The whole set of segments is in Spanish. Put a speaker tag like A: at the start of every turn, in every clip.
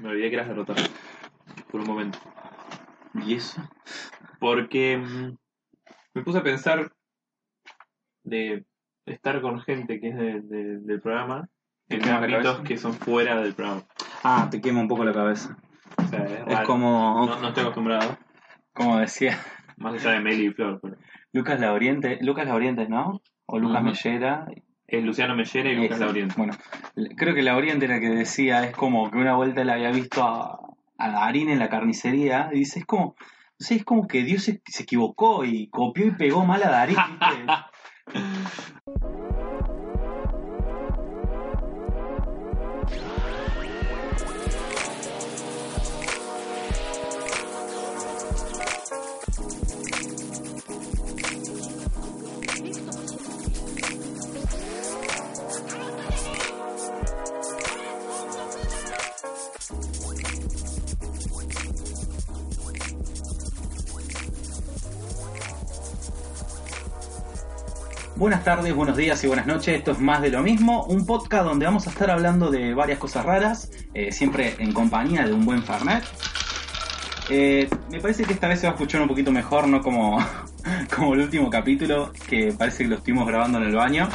A: Me olvidé que eras derrotado. Por un momento.
B: ¿Y eso?
A: Porque mm, me puse a pensar de estar con gente que es de- de- del programa en
B: quema la
A: ámbitos
B: cabeza?
A: que son fuera del programa.
B: Ah, te quema un poco la cabeza.
A: O sea, es,
B: Es
A: raro.
B: como,
A: No, no estoy acostumbrado.
B: como decía
A: Más allá de Meli y Flor. pero-
B: Lucas Lauriente, Lucas Lauriente, ¿no? O Lucas
A: Ujú.
B: Mellera.
A: Es Luciano Mellera y Lucas
B: Ese.
A: Lauriente.
B: Bueno, creo que Lauriente era que decía, es como que una vuelta le había visto a, a Darín en la carnicería, y dice, es como, no sé, es como que Dios se, se equivocó y copió y pegó mal a Darín. Buenas tardes, buenos días y buenas noches. Esto es más de lo mismo, un podcast donde vamos a estar hablando de varias cosas raras, eh, siempre en compañía de un buen Fernet. Eh, me parece que esta vez se va a escuchar un poquito mejor, no como, como el último capítulo, que parece que lo estuvimos grabando en el baño.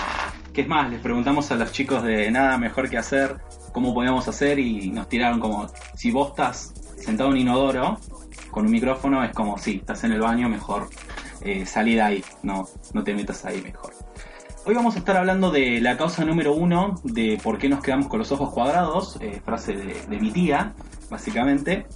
B: Que es más, les preguntamos a los chicos de nada mejor que hacer cómo podíamos hacer y nos tiraron como, si vos estás sentado en un inodoro con un micrófono, es como, sí, estás en el baño, mejor eh, salí de ahí, no, no te metas ahí mejor. Hoy vamos a estar hablando de la causa número uno de por qué nos quedamos con los ojos cuadrados, eh, frase de, de mi tía, básicamente.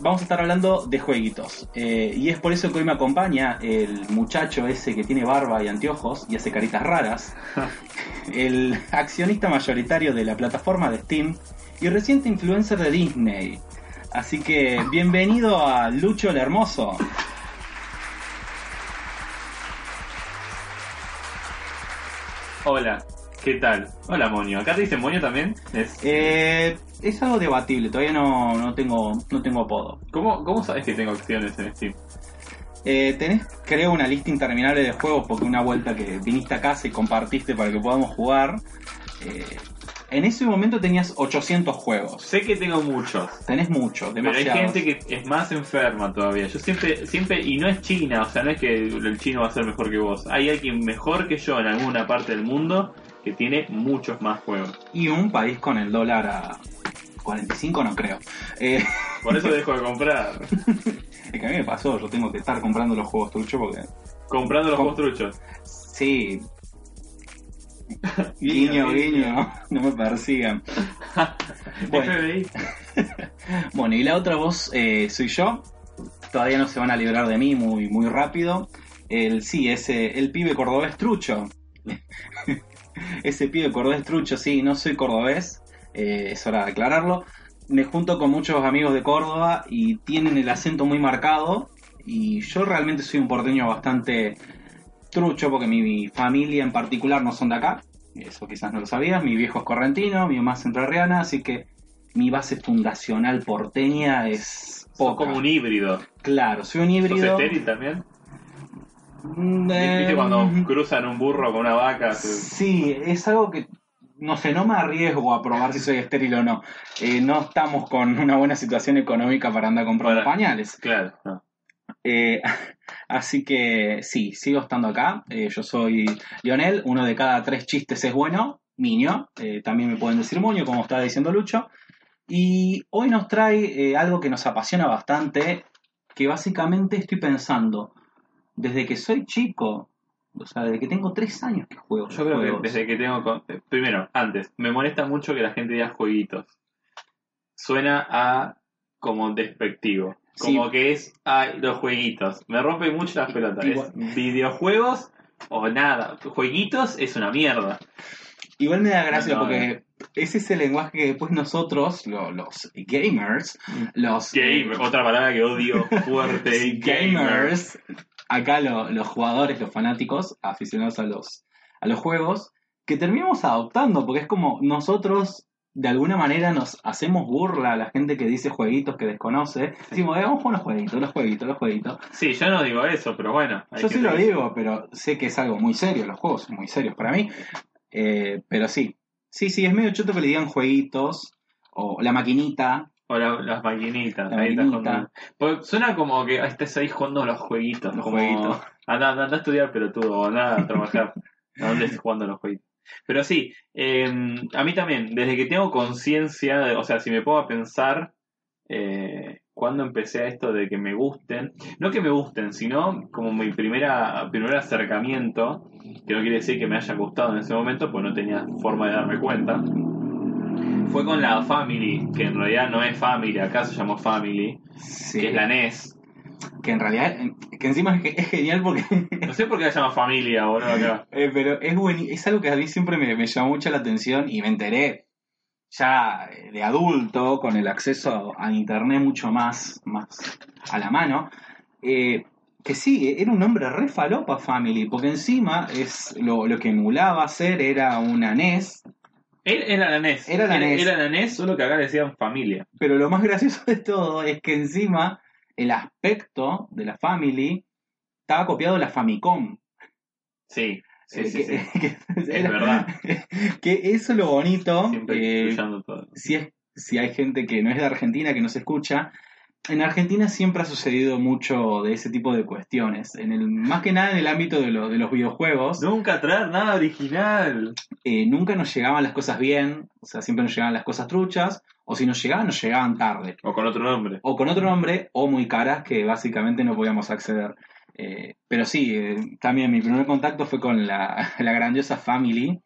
B: Vamos a estar hablando de jueguitos. eh, y es por eso que hoy me acompaña el muchacho ese que tiene barba y anteojos y hace caritas raras. el accionista mayoritario de la plataforma de Steam y reciente influencer de Disney. Así que bienvenido a Lucho el Hermoso.
A: Hola, ¿qué tal? Hola, Moño. ¿Acá te dicen Moño también? Es-
B: Eh, es algo debatible, todavía no, no, tengo, no tengo apodo.
A: ¿Cómo, ¿Cómo sabes que tengo opciones en Steam?
B: Eh, tenés, creo, una lista interminable de juegos porque una vuelta que viniste a casa y compartiste para que podamos jugar. eh, en ese momento tenías 800 juegos.
A: Sé que tengo muchos.
B: Tenés mucho,
A: Pero hay gente que es más enferma todavía. Yo siempre, siempre, y no es China, o sea, no es que el chino va a ser mejor que vos. Hay alguien mejor que yo en alguna parte del mundo que tiene muchos más juegos.
B: Y un país con el dólar a 45 no creo. Eh,
A: Por eso dejo de comprar.
B: es que a mí me pasó, yo tengo que estar comprando los juegos truchos porque...
A: Comprando los
B: Com-
A: juegos truchos.
B: Sí. Guiño, guiño, no me persigan. Bueno. Bueno, y la otra voz eh, soy yo. Todavía no se van a librar de mí muy, muy rápido. El, sí, ese, el pibe cordobés trucho. ese pibe cordobés trucho, sí, no soy cordobés. eh, es hora de aclararlo. Me junto con muchos amigos de Córdoba y tienen el acento muy marcado. Y yo realmente soy un porteño bastante trucho porque mi familia en particular no son de acá. Eso quizás no lo sabías. Mi viejo es correntino, mi mamá es entrerriana, así que mi base fundacional porteña es
A: Sos
B: poca.
A: como un híbrido.
B: Claro, soy un
A: ¿Sos
B: híbrido.
A: estéril también?
B: Mm,
A: ¿Viste
B: eh,
A: cuando cruzan un burro con una vaca?
B: Sí, es algo que no sé, no me arriesgo a probar si soy estéril o no. Eh, no estamos con una buena situación económica para andar comprando
A: Para-
B: pañales.
A: Claro. no.
B: Eh, así que sí, sigo estando acá. Eh, yo soy Lionel, uno de cada tres chistes es bueno. Miño, eh, también me pueden decir Moño, como estaba diciendo Lucho. Y hoy nos trae eh, algo que nos apasiona bastante, que básicamente estoy pensando, desde que soy chico, o sea, desde que tengo tres años que juego.
A: Yo creo
B: juegos.
A: que desde que tengo... con- Primero, antes, me molesta mucho que la gente diga jueguitos. Suena a como despectivo. Como
B: Sí.
A: que es, ay, los jueguitos. Me rompe mucho las pelotas.
B: Igual.
A: Es videojuegos o nada. Jueguitos es una mierda.
B: Igual me da gracia
A: No,
B: porque ese es el lenguaje que después nosotros, lo- los gamers, los
A: Game, otra palabra que odio fuerte. gamer.
B: gamers, acá lo- los jugadores, los fanáticos, aficionados a los, a los juegos, que terminamos adoptando, porque es como nosotros de alguna manera nos hacemos burla a la gente que dice jueguitos que desconoce. Decimos, eh, vamos con los jueguitos, los jueguitos, los jueguitos.
A: Sí, yo no digo eso, pero bueno.
B: Yo sí lo digo, pero sé que es algo muy serio, los juegos son muy serios para mí. Eh, pero sí, sí, sí, es medio choto que le digan jueguitos, o la maquinita,
A: O la- las maquinitas.
B: La
A: ahí estás
B: maquinita.
A: jugando. Porque suena como que estás ahí jugando los jueguitos.
B: Los
A: como,
B: jueguitos.
A: Anda, anda, anda a estudiar, pero tú, o anda a trabajar. ¿A dónde estés jugando los jueguitos? Pero sí, eh, a mí también, desde que tengo conciencia, o sea, si me pongo a pensar, eh, cuando empecé a esto de que me gusten, no que me gusten, sino como mi primera, primer acercamiento, que no quiere decir que me haya gustado en ese momento, pues no tenía forma de darme cuenta, fue con la Family, que en realidad no es Family, acá se llamó Family,
B: Sí.
A: que es la NES.
B: Que en realidad, que encima es, es genial porque
A: No sé por qué la llama Familia, boludo, acá.
B: Eh, pero es buen, es algo que a mí siempre me, me llamó mucho la atención y me enteré ya eh, de adulto, con el acceso a internet mucho más, más a la mano, eh, que sí, era un nombre re falopa Family, porque encima es lo, lo que emulaba hacer era una E NES,
A: Era era la NES.
B: Era la NES.
A: Era la NES, solo que acá decían Familia.
B: pero lo más gracioso de todo es que encima el aspecto de la Family estaba copiado de la Famicom.
A: Sí, sí,
B: Eh,
A: sí.
B: que-
A: sí.
B: que-
A: Es verdad.
B: que eso es lo bonito.
A: Siempre
B: eh,
A: todo.
B: si, es, si hay gente que no es de Argentina, que nos escucha, en Argentina siempre ha sucedido mucho de ese tipo de cuestiones. En el, más que nada en el ámbito de, lo- de los videojuegos,
A: Nunca traer nada original.
B: eh, nunca nos llegaban las cosas bien, o sea, siempre nos llegaban las cosas truchas, o si nos llegaban, nos llegaban tarde.
A: O con otro nombre.
B: O con otro nombre, o muy caras, que básicamente no podíamos acceder. Eh, pero sí, eh, también mi primer contacto fue con la, la grandiosa Family,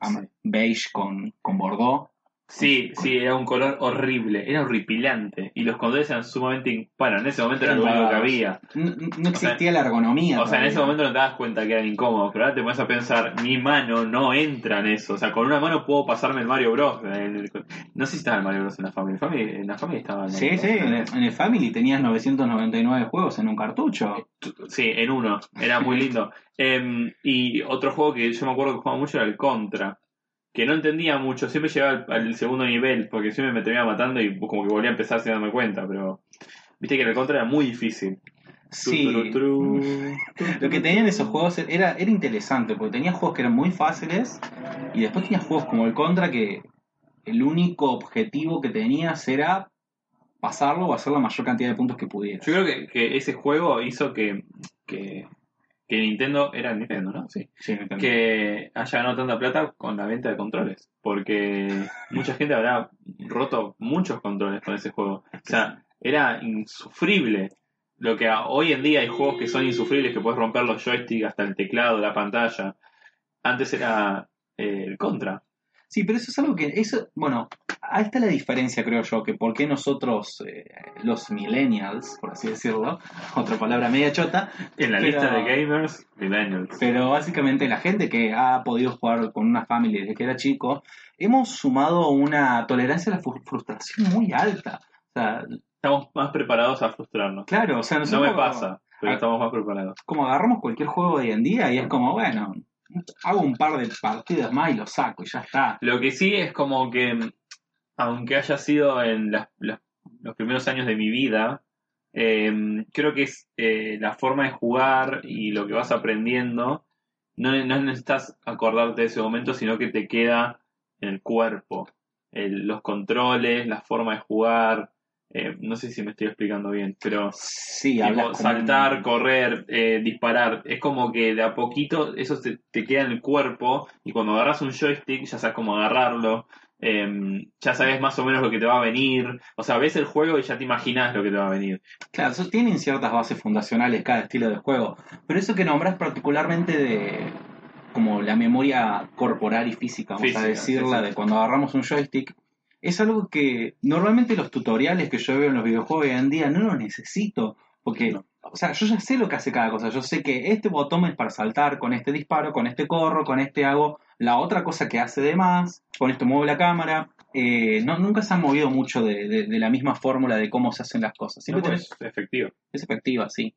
B: am-
A: Sí.
B: beige con, con Bordeaux.
A: Sí, sí, era un color horrible, era horripilante. Y los controles eran sumamente. Bueno, en ese momento era lo único que había.
B: No, no existía la ergonomía.
A: O sea, en ese momento no te das cuenta que eran incómodos, pero ahora te pones a pensar, mi mano no entra en eso. O sea, con una mano puedo pasarme el Mario Bros. el- No sé si estaba el Mario Bros en la familia. Family- En la familia estaba el Mario
B: Sí,
A: Bros.
B: sí, en el, en el Family tenías 999 juegos en un cartucho.
A: Sí, en uno. Era muy lindo. Em, y otro juego que yo me acuerdo que jugaba mucho era el Contra. Que no entendía mucho. Siempre llegaba al, al segundo nivel. Porque siempre me terminaba matando y como que volvía a empezar sin darme cuenta. Pero viste que el Contra era muy difícil.
B: Sí.
A: Tru, tru, tru.
B: Lo que tenían esos juegos era, era interesante, porque tenías juegos que eran muy fáciles y después tenías juegos como el Contra que el único objetivo que tenías era pasarlo o hacer la mayor cantidad de puntos que pudieras.
A: Yo creo que, que ese juego hizo que, que, que Nintendo. Era Nintendo, ¿no? Sí.
B: Sí,
A: que haya ganado tanta plata con la venta de controles. Porque mucha gente habrá roto muchos controles con ese juego. O sea, era insufrible. Lo que hoy en día hay juegos que son insufribles, que puedes romper los joysticks hasta el teclado, la pantalla. Antes era eh, el contra.
B: Sí, pero eso es algo que, eso, bueno, ahí está la diferencia, creo yo, que por qué nosotros, eh, los millennials, por así decirlo, otra palabra media chota,
A: En la
B: Pero-
A: lista de gamers, millennials.
B: pero básicamente la gente que ha podido jugar con una familia desde que era chico, hemos sumado una tolerancia a la fru- frustración muy alta. O sea,
A: Estamos más preparados a frustrarnos.
B: claro, o sea,
A: No
B: nosotros
A: me pasa, pero estamos más preparados.
B: como agarramos cualquier juego hoy en día y es como, bueno, hago un par de partidas más y lo saco y ya está.
A: Lo que sí es como que, aunque haya sido en los primeros años de mi vida, eh, creo que es eh, la forma de jugar y lo que vas aprendiendo. No, no necesitas acordarte de ese momento, sino que te queda en el cuerpo. Los controles, la forma de jugar. Eh, no sé si me estoy explicando bien, pero
B: Sí,
A: tipo, saltar,
B: un-
A: correr, eh, disparar. Es como que de a poquito eso te, te queda en el cuerpo y cuando agarras un joystick ya sabes cómo agarrarlo. eh, ya sabes más o menos lo que te va a venir. O sea, ves el juego y ya te imaginas lo que te va a venir.
B: Claro, eso tienen ciertas bases fundacionales cada estilo de juego, pero eso que nombras particularmente de como la memoria corporal y física, vamos
A: Física,
B: a decirla,
A: sí, sí.
B: de cuando agarramos un joystick, es algo que normalmente los tutoriales que yo veo en los videojuegos hoy en día no los necesito, porque, o sea, yo ya sé lo que hace cada cosa, yo sé que este botón es para saltar, con este disparo, con este corro, con este hago la otra cosa que hace de más, con esto muevo la cámara. Eh, no, nunca se han movido mucho de, de- de la misma fórmula de cómo se hacen las cosas. Siempre
A: No,
B: tenés-
A: pues, efectivo.
B: es efectiva, sí.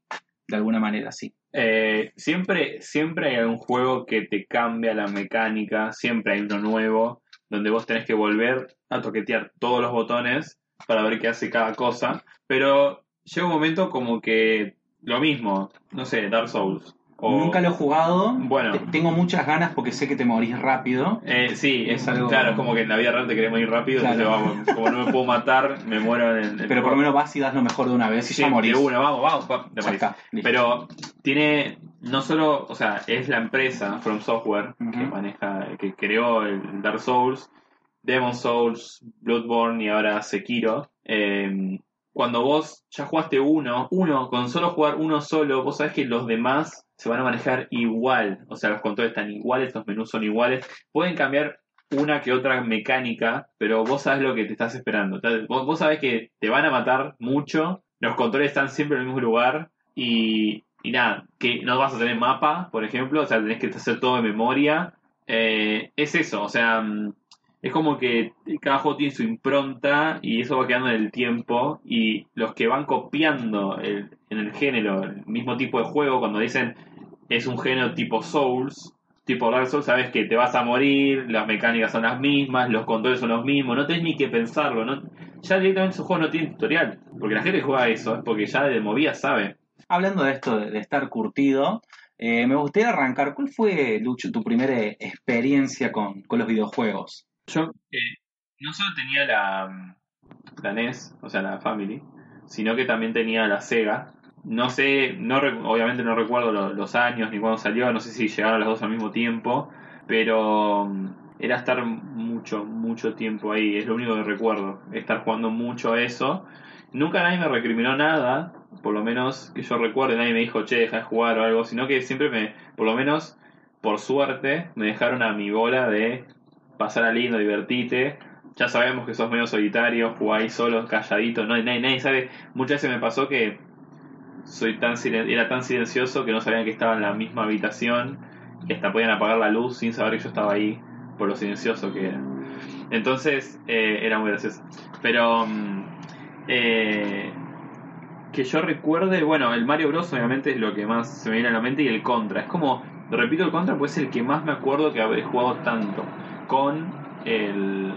B: De alguna manera, sí.
A: Eh, siempre, siempre hay un juego que te cambia la mecánica, siempre hay uno nuevo, donde vos tenés que volver a toquetear todos los botones para ver qué hace cada cosa, pero llega un momento como que lo mismo, no sé, Dark Souls. O-
B: Nunca lo he jugado.
A: Bueno.
B: Te- Tengo muchas ganas porque sé que te morís rápido.
A: Eh, sí, es
B: algo-
A: Claro, es como que en la vida real te queremos ir rápido,
B: Claro.
A: entonces vamos, como no me puedo matar, me muero en el.
B: Pero por lo menos vas y das lo mejor de una vez y
A: Sí,
B: ya morís.
A: de una, vamos, vamos, pa, te morís.
B: está.
A: Pero tiene, no solo, o sea, es la empresa From Software que maneja, que creó el Dark Souls, Demon Souls, Bloodborne y ahora Sekiro. Eh, cuando vos ya jugaste uno, uno, con solo jugar uno solo, vos sabés que los demás se van a manejar igual. O sea, los controles están iguales, los menús son iguales. Pueden cambiar una que otra mecánica, pero vos sabés lo que te estás esperando. Vos, vos sabés que te van a matar mucho, los controles están siempre en el mismo lugar y, y nada, que no vas a tener mapa, por ejemplo, o sea, tenés que hacer todo de memoria. Eh, es eso, o sea, mm, es como que cada juego tiene su impronta y eso va quedando en el tiempo y los que van copiando el- en el género el mismo tipo de juego, cuando dicen es un género tipo Souls, tipo Dark Souls, sabes que te vas a morir, las mecánicas son las mismas, los controles son los mismos, no tenés ni que pensarlo, ¿no? ya directamente esos juegos no tienen tutorial, porque la gente juega eso es porque ya de movida sabe.
B: Hablando de esto de, estar curtido, eh, me gustaría arrancar. ¿Cuál fue, Lucho, tu primera experiencia con, con los videojuegos?
A: Yo eh, no solo tenía la, la NES, o sea, la Family, sino que también tenía la Sega. No sé, no obviamente no recuerdo lo- los años ni cuándo salió, no sé si llegaron las dos al mismo tiempo, pero mm, era estar mucho, mucho tiempo ahí, es lo único que recuerdo, estar jugando mucho a eso. Nunca nadie me recriminó nada, por lo menos que yo recuerde, nadie me dijo, che, deja de jugar o algo, sino que siempre me, por lo menos, por suerte, me dejaron a mi bola de pasar a lindo, divertite. Ya sabemos que sos medio solitario, jugáis solo, calladito, no, nadie, nadie sabe. Muchas veces me pasó que soy tan era tan silencioso que no sabían que estaba en la misma habitación y hasta podían apagar la luz sin saber que yo estaba ahí por lo silencioso que era. Entonces eh, era muy gracioso. Pero mm, eh, que yo recuerde, bueno, el Mario Bros obviamente es lo que más se me viene a la mente y el Contra. Es como, repito el Contra, pues es el que más me acuerdo que habré jugado tanto con el,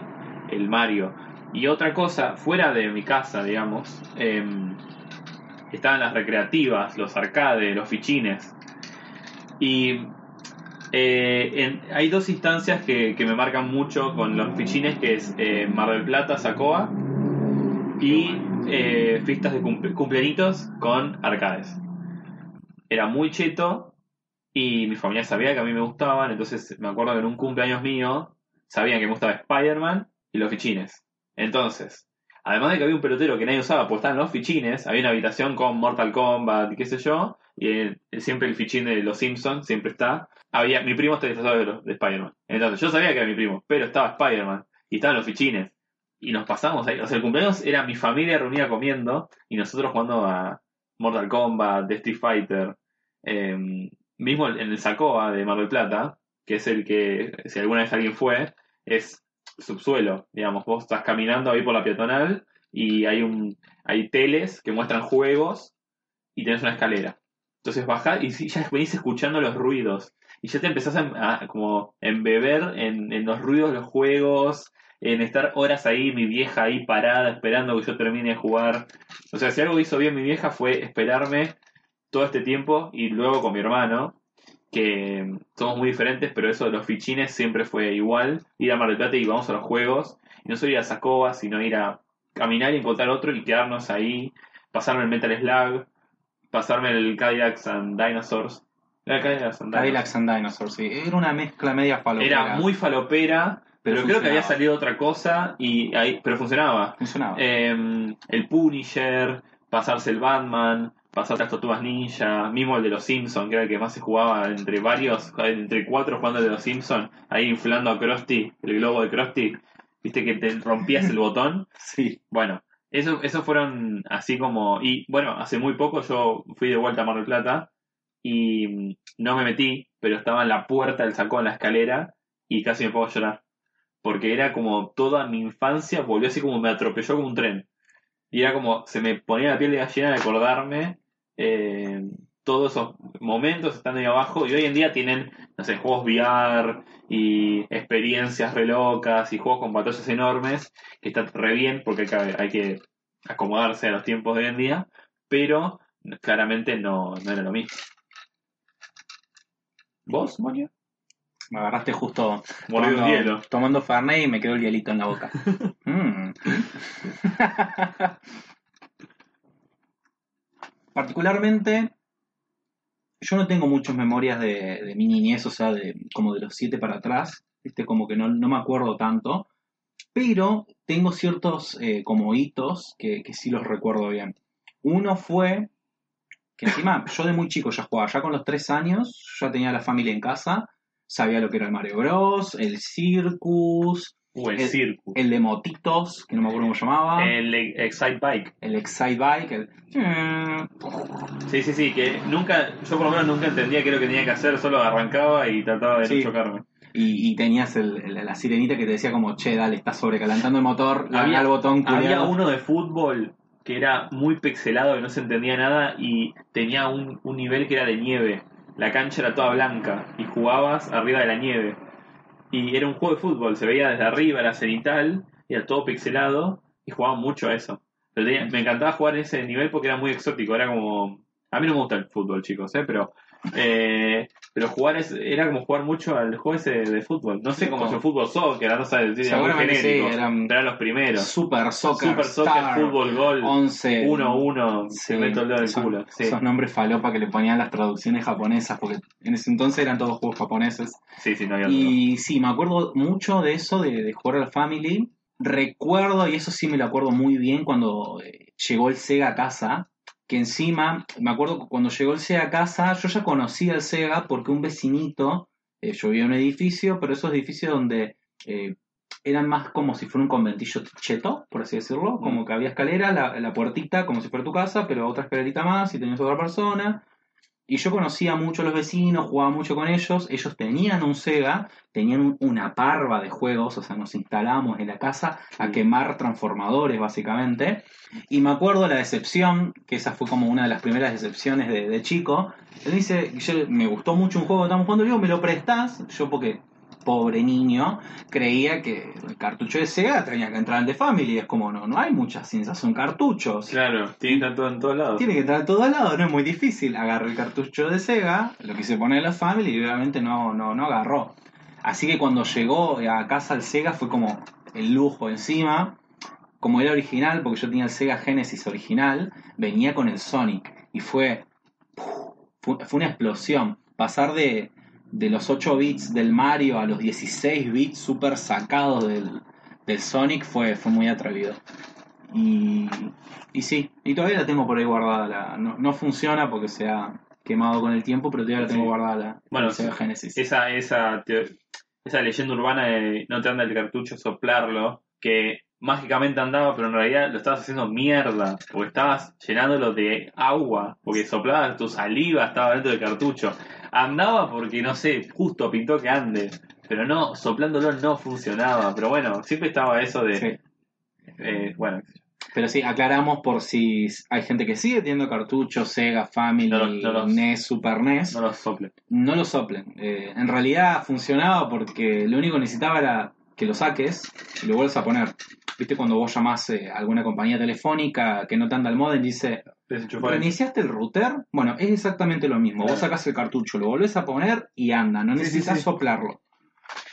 A: el Mario. Y otra cosa, fuera de mi casa, digamos, em, estaban las recreativas, los arcades, los fichines. Y eh, hay dos instancias que, que me marcan mucho con los fichines, que es eh, Mar del Plata, Sacoa, y eh, fiestas de cumple- cumpleañitos con arcades. Era muy cheto y mi familia sabía que a mí me gustaban, entonces me acuerdo que en un cumpleaños mío sabían que me gustaba Spider-Man y los fichines. Entonces, además de que había un pelotero que nadie usaba, pues estaban los fichines, había una habitación con Mortal Kombat y qué sé yo, y siempre el fichín de los Simpsons siempre está. Había, mi primo está disfrazado de, de Spider-Man. Entonces, yo sabía que era mi primo, pero estaba Spider-Man y estaban los fichines. Y nos pasamos ahí. O sea, el cumpleaños era mi familia reunida comiendo y nosotros jugando a Mortal Kombat, Street Fighter. eh, mismo en el Sacoa de Mar del Plata, que es el que, si alguna vez alguien fue, es subsuelo, digamos. Vos estás caminando ahí por la peatonal y hay un hay teles que muestran juegos y tenés una escalera. Entonces bajás y ya venís escuchando los ruidos. Y ya te empezás a, a embeber en, en los ruidos de los juegos, en estar horas ahí, mi vieja ahí parada, esperando que yo termine de jugar. O sea, si algo hizo bien mi vieja fue esperarme todo este tiempo y luego con mi hermano, que somos muy diferentes, pero eso de los fichines siempre fue igual. Ir a Mar del Plata y vamos a los juegos. Y no solo ir a Sacoa, sino ir a caminar y encontrar otro y quedarnos ahí, pasarme el Metal Slug, pasarme el Cadillacs and Dinosaurs. Era Cadillacs and Dinosaurs.
B: Cadillacs and Dinosaurs, sí. Era una mezcla media falopera.
A: Era muy falopera, pero, creo que había salido otra cosa y ahí, pero funcionaba.
B: Funcionaba.
A: Eh, el Punisher, pasarse el Batman, pasar las tortugas ninja, mismo el de los Simpsons, que era el que más se jugaba entre varios, entre cuatro jugando el de los Simpsons, ahí inflando a Krusty, el globo de Krusty, viste que te rompías el botón.
B: sí.
A: Bueno, eso, esos fueron así como. Y bueno, hace muy poco yo fui de vuelta a Mar del Plata y mm, no me metí, pero estaba en la puerta del sacó en la escalera y casi me puedo llorar. Porque era como toda mi infancia, volvió así como me atropelló como un tren. Y era como, se me ponía la piel de gallina de acordarme eh, todos esos momentos estando ahí abajo. Y hoy en día tienen, no sé, juegos VR y experiencias re locas y juegos con batallas enormes que está re bien porque hay que, acomodarse a los tiempos de hoy en día, pero claramente no, no era lo mismo. ¿Vos, Moño?
B: Me agarraste justo
A: el
B: tomando,
A: hielo.
B: tomando Fernet y me quedó el hielito en la boca. Mm. Particularmente, yo no tengo muchas memorias de, de mi niñez, o sea, de, como de los siete para atrás, ¿viste? como que no, no me acuerdo tanto, pero tengo ciertos eh, como hitos que, que sí los recuerdo bien. Uno fue que encima yo de muy chico ya jugaba, ya con los tres años, ya tenía la familia en casa, sabía lo que era el Mario Bros, el Circus,
A: Uh, el
B: El-
A: Circus.
B: el de motitos, que no me acuerdo cómo se llamaba,
A: El Excite Bike.
B: el Excite Bike, el...
A: Sí, sí, sí, que nunca, yo por lo menos nunca entendía qué era lo que tenía que hacer, solo arrancaba y trataba de
B: Sí.
A: no chocarme.
B: Y, y tenías el- el- la sirenita que te decía como, che, dale, está sobrecalentando el motor,
A: Había-
B: el botón
A: Había
B: culiado.
A: uno de fútbol que era muy pixelado, que no se entendía nada y tenía un, un nivel que era de nieve. La cancha era toda blanca y jugabas arriba de la nieve. Y era un juego de fútbol, se veía desde arriba, era cenital, era todo pixelado y jugaba mucho a eso. Pero tenía- me encantaba jugar en ese nivel porque era muy exótico, era como... A mí no me gusta el fútbol, chicos, ¿eh? pero eh, pero jugar es, era como jugar mucho al juego ese de fútbol. No sé cómo es el fútbol soccer, no sé, decir,
B: Seguramente sí, eran
A: pero eran los primeros.
B: Super Soccer,
A: Super Soccer,
B: Star,
A: fútbol, gol,
B: 11...
A: 1-1,
B: Sí,
A: se meto el dedo en el
B: son-
A: culo. Sí,
B: Esos nombres falopa que le ponían las traducciones japonesas, porque en ese entonces eran todos juegos japoneses.
A: sí, sí, no había otro.
B: Y sí, me acuerdo mucho de eso, de, de jugar al Family. Recuerdo, y eso sí me lo acuerdo muy bien, cuando eh, llegó el Sega a casa, que encima, me acuerdo que cuando llegó el Sega a casa, yo ya conocía el Sega porque un vecinito, eh, yo vivía en un edificio, pero esos edificios donde eh, eran más como si fuera un conventillo cheto, por así decirlo, como que había escalera, la, la puertita como si fuera tu casa, pero otra escalerita más y tenías otra persona. Y yo conocía mucho a los vecinos, jugaba mucho con ellos, ellos tenían un Sega, tenían un- una parva de juegos, o sea, nos instalamos en la casa a quemar transformadores básicamente. Y me acuerdo la decepción, que esa fue como una de las primeras decepciones de, de chico. Él dice, yo, me gustó mucho un juego que estamos jugando, le digo, ¿me lo prestás? Yo porque, pobre niño, creía que el cartucho de Sega tenía que entrar en The Family. Es como, no, no hay muchas ciencias, son cartuchos.
A: Claro, tiene que estar todo en todos lados.
B: Tiene que entrar a todos lados, no es muy difícil. Agarré el cartucho de Sega, lo quise poner en la Family y obviamente no, no, no agarró. Así que cuando llegó a casa el Sega fue como el lujo encima. Como era original, porque yo tenía el Sega Genesis original, venía con el Sonic. Y fue, fue, fue una explosión. Pasar de, de los 8 bits del Mario a los 16 bits super sacados del, del Sonic fue, fue muy atrevido. Y, y sí, y todavía la tengo por ahí guardada. La, no, no funciona porque se ha quemado con el tiempo, pero todavía la tengo
A: Sí.
B: guardada la,
A: Bueno,
B: Sega. Genesis.
A: Esa, esa, esa leyenda urbana de no te anda el cartucho soplarlo, que mágicamente andaba, pero en realidad lo estabas haciendo mierda, porque estabas llenándolo de agua, porque soplabas tu saliva, estaba dentro del cartucho. Andaba porque, no sé, justo pintó que ande, pero no, soplándolo no funcionaba. Pero bueno, siempre estaba eso de,
B: Sí.
A: eh, bueno,
B: Pero sí, aclaramos por si hay gente que sigue teniendo cartuchos, Sega, Family,
A: No los- no los-
B: NES, Super NES.
A: no lo sople.
B: No lo soplen. Eh, en realidad funcionaba porque lo único que necesitaba era que lo saques y lo vuelves a poner. ¿Viste cuando vos llamás eh, a alguna compañía telefónica que no te anda el modem y dice,
A: Desenchufar
B: ¿reiniciaste el router? Bueno, es exactamente lo mismo. Vos sacás el cartucho, lo volvés a poner y anda. No
A: Sí, sí,
B: necesitas
A: sí.
B: soplarlo.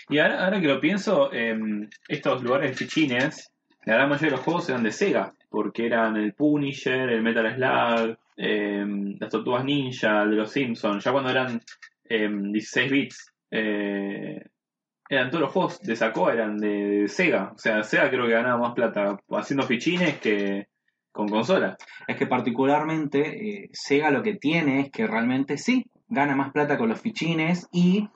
A: Y ahora, ahora que lo pienso, em, estos lugares fichines, la gran mayoría de los juegos eran de Sega, porque eran el Punisher, el Metal Slug, em, las Tortugas Ninja, el de los Simpsons, ya cuando eran em, 16 bits, eh, eran todos los juegos de Saco eran de, de Sega, o sea, Sega creo que ganaba más plata haciendo fichines que con consola.
B: Es que particularmente eh, Sega lo que tiene es que realmente sí, gana más plata con los fichines y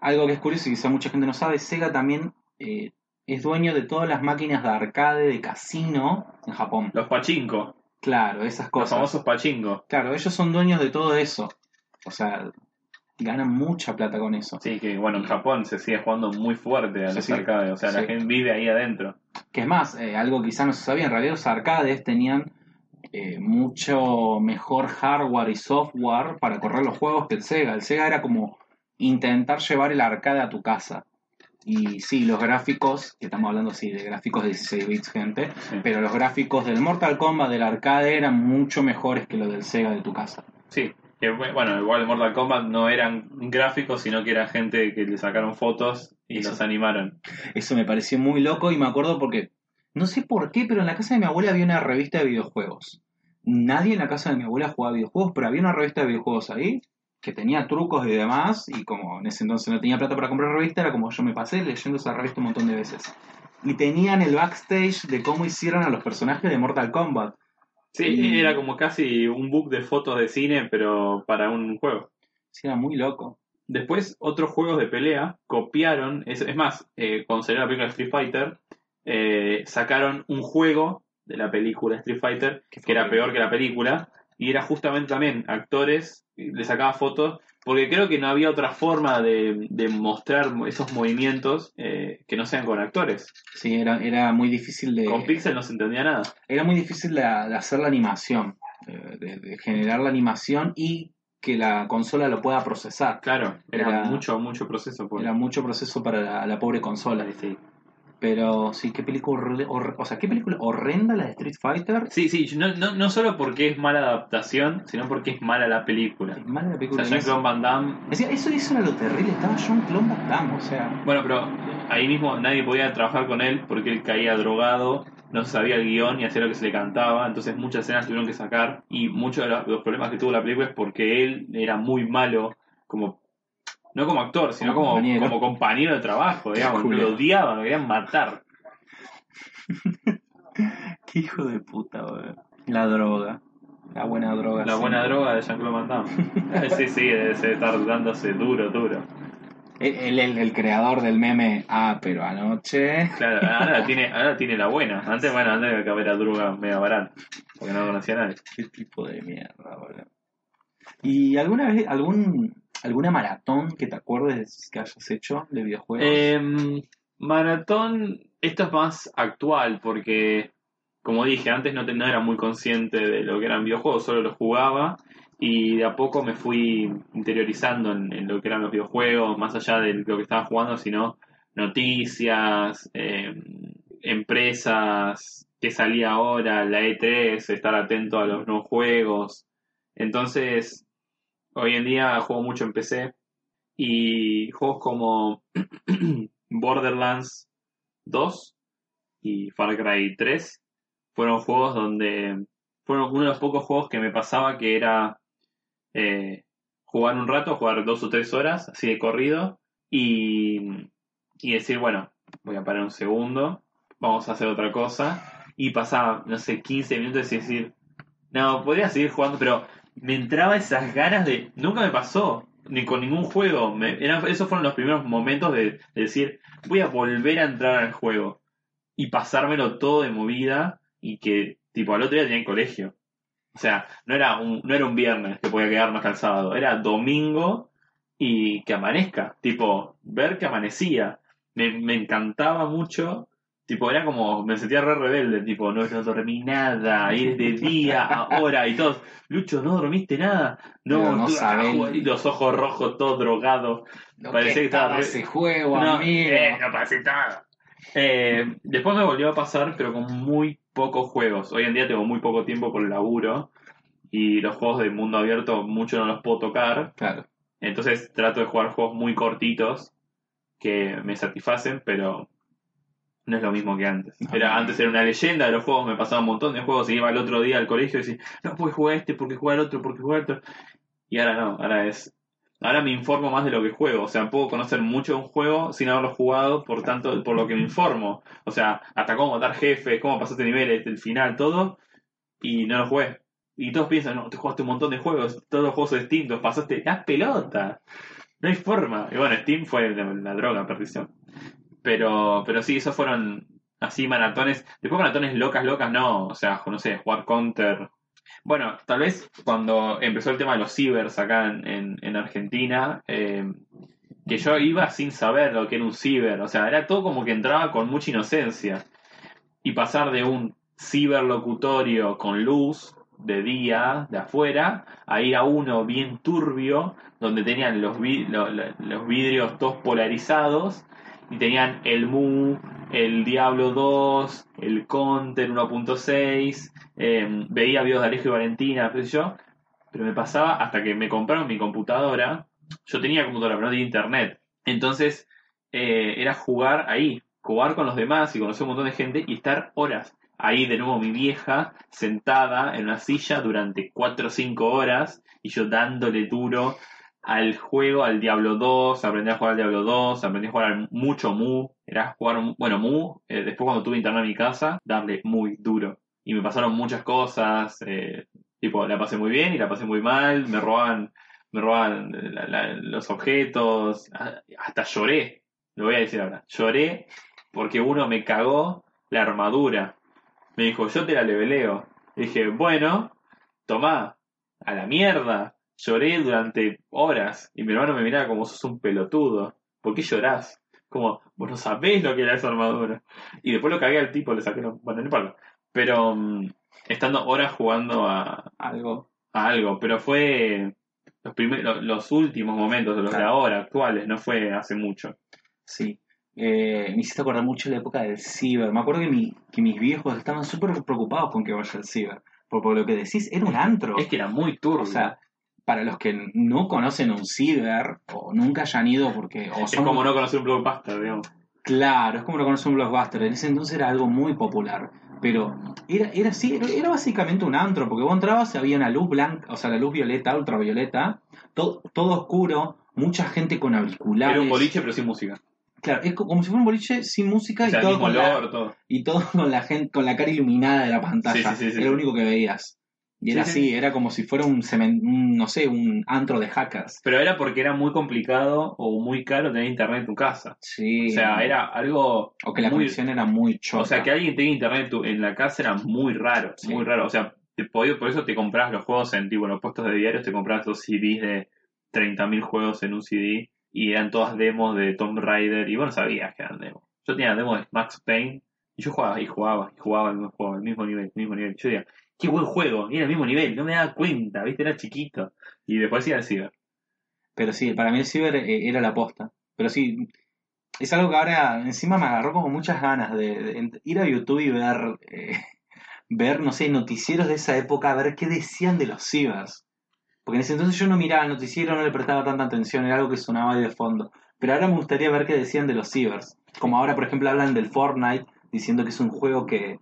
B: algo que es curioso y quizá mucha gente no sabe, Sega también eh, es dueño de todas las máquinas de arcade de casino en Japón.
A: Los pachinko,
B: Claro, esas
A: los
B: cosas.
A: famosos pachinko.
B: Claro, ellos son dueños de todo eso. O sea, ganan mucha plata con eso.
A: Sí, que bueno, en Japón se sigue jugando muy fuerte a
B: Sí,
A: los
B: sí.
A: arcades, o sea, la gente vive ahí adentro.
B: Que es más, eh, algo quizá no se sabía, en realidad los arcades tenían eh, mucho mejor hardware y software para correr los juegos que el Sega. El Sega era como intentar llevar el arcade a tu casa. Y sí, los gráficos, que estamos hablando sí de gráficos de 16 bits, gente, pero los gráficos del Mortal Kombat del arcade eran mucho mejores que los del Sega de tu casa.
A: Sí, Que bueno, igual en Mortal Kombat no eran gráficos, sino que era gente que le sacaron fotos y
B: Eso.
A: los animaron.
B: Eso me pareció muy loco y me acuerdo porque, no sé por qué, pero en la casa de mi abuela había una revista de videojuegos. Nadie en la casa de mi abuela jugaba videojuegos, pero había una revista de videojuegos ahí que tenía trucos y demás, y como en ese entonces no tenía plata para comprar revista, era como yo me pasé leyendo esa revista un montón de veces. Y tenían el backstage de cómo hicieron a los personajes de Mortal Kombat.
A: Sí,
B: Y-
A: era como casi un book de fotos de cine, pero para un juego.
B: Sí, era muy loco.
A: Después, otros juegos de pelea copiaron, es, es más, eh, cuando salió la película Street Fighter, eh, sacaron un juego de la película Street Fighter
B: Que
A: era peor que la película, y era justamente también actores, le sacaba fotos, porque creo que no había otra forma de, de mostrar esos movimientos eh, que no sean con actores.
B: Sí, era, era muy difícil de...
A: Con Pixel no se entendía nada.
B: era muy difícil de, de hacer la animación, eh, de, de generar la animación y que la consola lo pueda procesar.
A: Claro, era,
B: Era-
A: mucho, mucho proceso. Por...
B: Era mucho proceso para la, la pobre consola.
A: Sí.
B: Pero sí, qué película, o sea, qué película horrenda la de Street Fighter.
A: Sí, sí, no, no, no solo porque es mala adaptación, sino porque es mala la película.
B: Es mala la
A: O
B: película.
A: sea, Jean-Claude Van Damme.
B: Eso, eso era lo terrible, estaba John Claude Van Damme, o sea,
A: Bueno, pero ahí mismo nadie podía trabajar con él porque él caía drogado, no sabía el guion y hacía lo que se le cantaba, entonces muchas escenas tuvieron que sacar y muchos de los problemas que tuvo la película es porque él era muy malo como... No como actor, sino
B: Como
A: como,
B: compañero.
A: como compañero de trabajo, digamos.
B: Julio.
A: Lo odiaban, lo querían matar.
B: qué hijo de puta, boludo. La droga, la buena droga.
A: La
B: sí.
A: buena droga de Jean-Claude Van Damme. sí, sí, debe estar dándose duro, duro.
B: El, el- el- creador del meme, ah, pero anoche.
A: Claro, ahora tiene, ahora tiene la buena. Antes, bueno, antes que era droga media barata. Porque no conocía a nadie.
B: Qué tipo de mierda, boludo. ¿Y alguna vez, algún, alguna maratón que te acuerdes que hayas hecho de videojuegos?
A: Em, maratón, esto es más actual porque, como dije, antes no, no era muy consciente de lo que eran videojuegos, solo los jugaba y de a poco me fui interiorizando en, lo que eran los videojuegos, más allá de lo que estaba jugando, sino noticias, em, empresas, qué salía ahora, la E3, estar atento a los nuevos juegos. Entonces, hoy en día juego mucho en PC y juegos como Borderlands 2 y Far Cry 3 fueron juegos donde fueron uno de los pocos juegos que me pasaba que era eh, jugar un rato, jugar dos o tres horas así de corrido y, y decir, bueno, voy a parar un segundo, vamos a hacer otra cosa y pasaba, no sé, 15 minutos y decir, no, podría seguir jugando, pero me entraba esas ganas de... Nunca me pasó, ni con ningún juego. Me- eran- esos fueron los primeros momentos de, de decir, voy a volver a entrar al juego y pasármelo todo de movida y que, tipo, al otro día tenía el colegio. O sea, no era un, no era un viernes que podía quedarme hasta el sábado, era domingo y que amanezca. Tipo, ver que amanecía. Me, me encantaba mucho. Tipo, era como, me sentía re rebelde, tipo, no, no dormí nada, es de día, ahora, y todos, Lucho, no dormiste nada, no,
B: no
A: tú- los ojos rojos, todo drogado,
B: Lo
A: parecía que estaba re-
B: ese juego,
A: no,
B: amigo.
A: eh, no pasé nada. Eh, después me volvió a pasar, pero con muy pocos juegos. Hoy en día tengo muy poco tiempo por el laburo y los juegos de mundo abierto mucho no los puedo tocar.
B: Claro.
A: Entonces trato de jugar juegos muy cortitos que me satisfacen, pero no es lo mismo que antes.
B: No.
A: Era, antes era una leyenda de los juegos, me pasaba un montón de juegos y iba el otro día al colegio y decía, no puedes jugar este porque jugar otro, porque jugar otro. Y ahora no, ahora es. Ahora me informo más de lo que juego, o sea, puedo conocer mucho de un juego sin haberlo jugado, por tanto, por lo que me informo. O sea, hasta cómo matar jefes, cómo pasaste niveles, el final, todo, y no lo jugué. Y todos piensan, no, te jugaste un montón de juegos, todos los juegos son distintos, pasaste las pelotas. No hay forma. Y bueno, Steam fue la, la droga, perdición. Pero, pero sí, esos fueron así maratones. Después maratones locas, locas, no. O sea, no sé, jugar Counter. Bueno, tal vez cuando empezó el tema de los cibers acá en, en- en Argentina, eh, que yo iba sin saber lo que era un ciber. O sea, era todo como que entraba con mucha inocencia. Y pasar de un ciberlocutorio con luz de día, de afuera, a ir a uno bien turbio, donde tenían los, vi- lo- lo- los vidrios todos polarizados y tenían el Mu, el Diablo 2, el Counter 1.6, eh, veía videos de Alejo y Valentina, qué sé yo, Pero me pasaba hasta que me compraron mi computadora. Yo tenía computadora, pero no tenía internet. Entonces eh, era jugar ahí, jugar con los demás y conocer un montón de gente y estar horas. Ahí de nuevo mi vieja sentada en una silla durante 4 o 5 horas y yo dándole duro al juego, al Diablo 2, aprendí a jugar al Diablo 2, aprendí a jugar mucho Mu, era jugar, bueno, Mu, eh, después cuando tuve internet en mi casa, darle muy duro. Y me pasaron muchas cosas, eh, tipo, la pasé muy bien y la pasé muy mal, me roban, me roban los objetos, hasta lloré, lo voy a decir ahora, lloré porque uno me cagó la armadura. Me dijo, yo te la leveleo. Dije, bueno, tomá, a la mierda. Lloré durante horas y mi hermano me miraba como sos un pelotudo. ¿Por qué llorás? Como, vos no sabés lo que era esa armadura. Y después lo cagué al tipo, le saqué los... Bueno, no importa. Pero mm, estando horas jugando a,
B: Algo.
A: a algo, pero fue los, primeros, los últimos momentos de los de
B: Claro.
A: ahora, actuales, no fue hace mucho.
B: Sí. Eh, me hiciste acordar mucho de la época del ciber. Me acuerdo que, mi, que mis viejos estaban súper preocupados con que vaya al ciber. Por, por lo que decís, era un antro.
A: Es que era muy turbio.
B: O sea, para los que no conocen un ciber o nunca hayan ido porque o
A: es
B: son
A: como no conocer un blockbuster, digamos.
B: claro, es como no conocer un blockbuster. En ese entonces era algo muy popular, pero era era así, era, era básicamente un antro porque vos entrabas y había una luz blanca, o sea, la luz violeta, ultravioleta, todo, todo oscuro, mucha gente con auriculares.
A: Era un boliche pero sin música.
B: Claro, es co- como si fuera un boliche sin música
A: O sea,
B: y todo con la,
A: olor, todo.
B: y todo con la gente con la cara iluminada de la pantalla.
A: Sí, sí, sí,
B: era lo único que veías. Y era
A: Sí, sí.
B: así, era como si fuera un, un, no sé, un antro de hackers.
A: Pero era porque era muy complicado o muy caro tener internet en tu casa.
B: Sí.
A: O sea, era algo
B: O que la
A: muy-
B: conexión era muy chota.
A: O sea, que alguien tenga internet en, la casa era muy raro,
B: Sí.
A: muy raro. O sea, te por eso te compras los juegos en tipo, en los puestos de diarios, te compras dos CDs de 30.000 juegos en un CD y eran todas demos de Tomb Raider y bueno, sabías que eran demos. Yo tenía demos de Max Payne y yo jugaba y jugaba y jugaba el mismo juego, el mismo nivel, el mismo nivel. Yo decía, qué buen juego, era el mismo nivel, no me daba cuenta, viste, era chiquito. Y después iba al ciber.
B: Pero sí, para mí el ciber eh, era la posta. Pero sí, es algo que ahora encima me agarró como muchas ganas de, ir a YouTube y ver, eh, ver, no sé, noticieros de esa época, ver qué decían de los cibers. Porque en ese entonces yo no miraba el noticiero, no le prestaba tanta atención, era algo que sonaba ahí de fondo. Pero ahora me gustaría ver qué decían de los cibers. Como ahora, por ejemplo, hablan del Fortnite, diciendo que es un juego que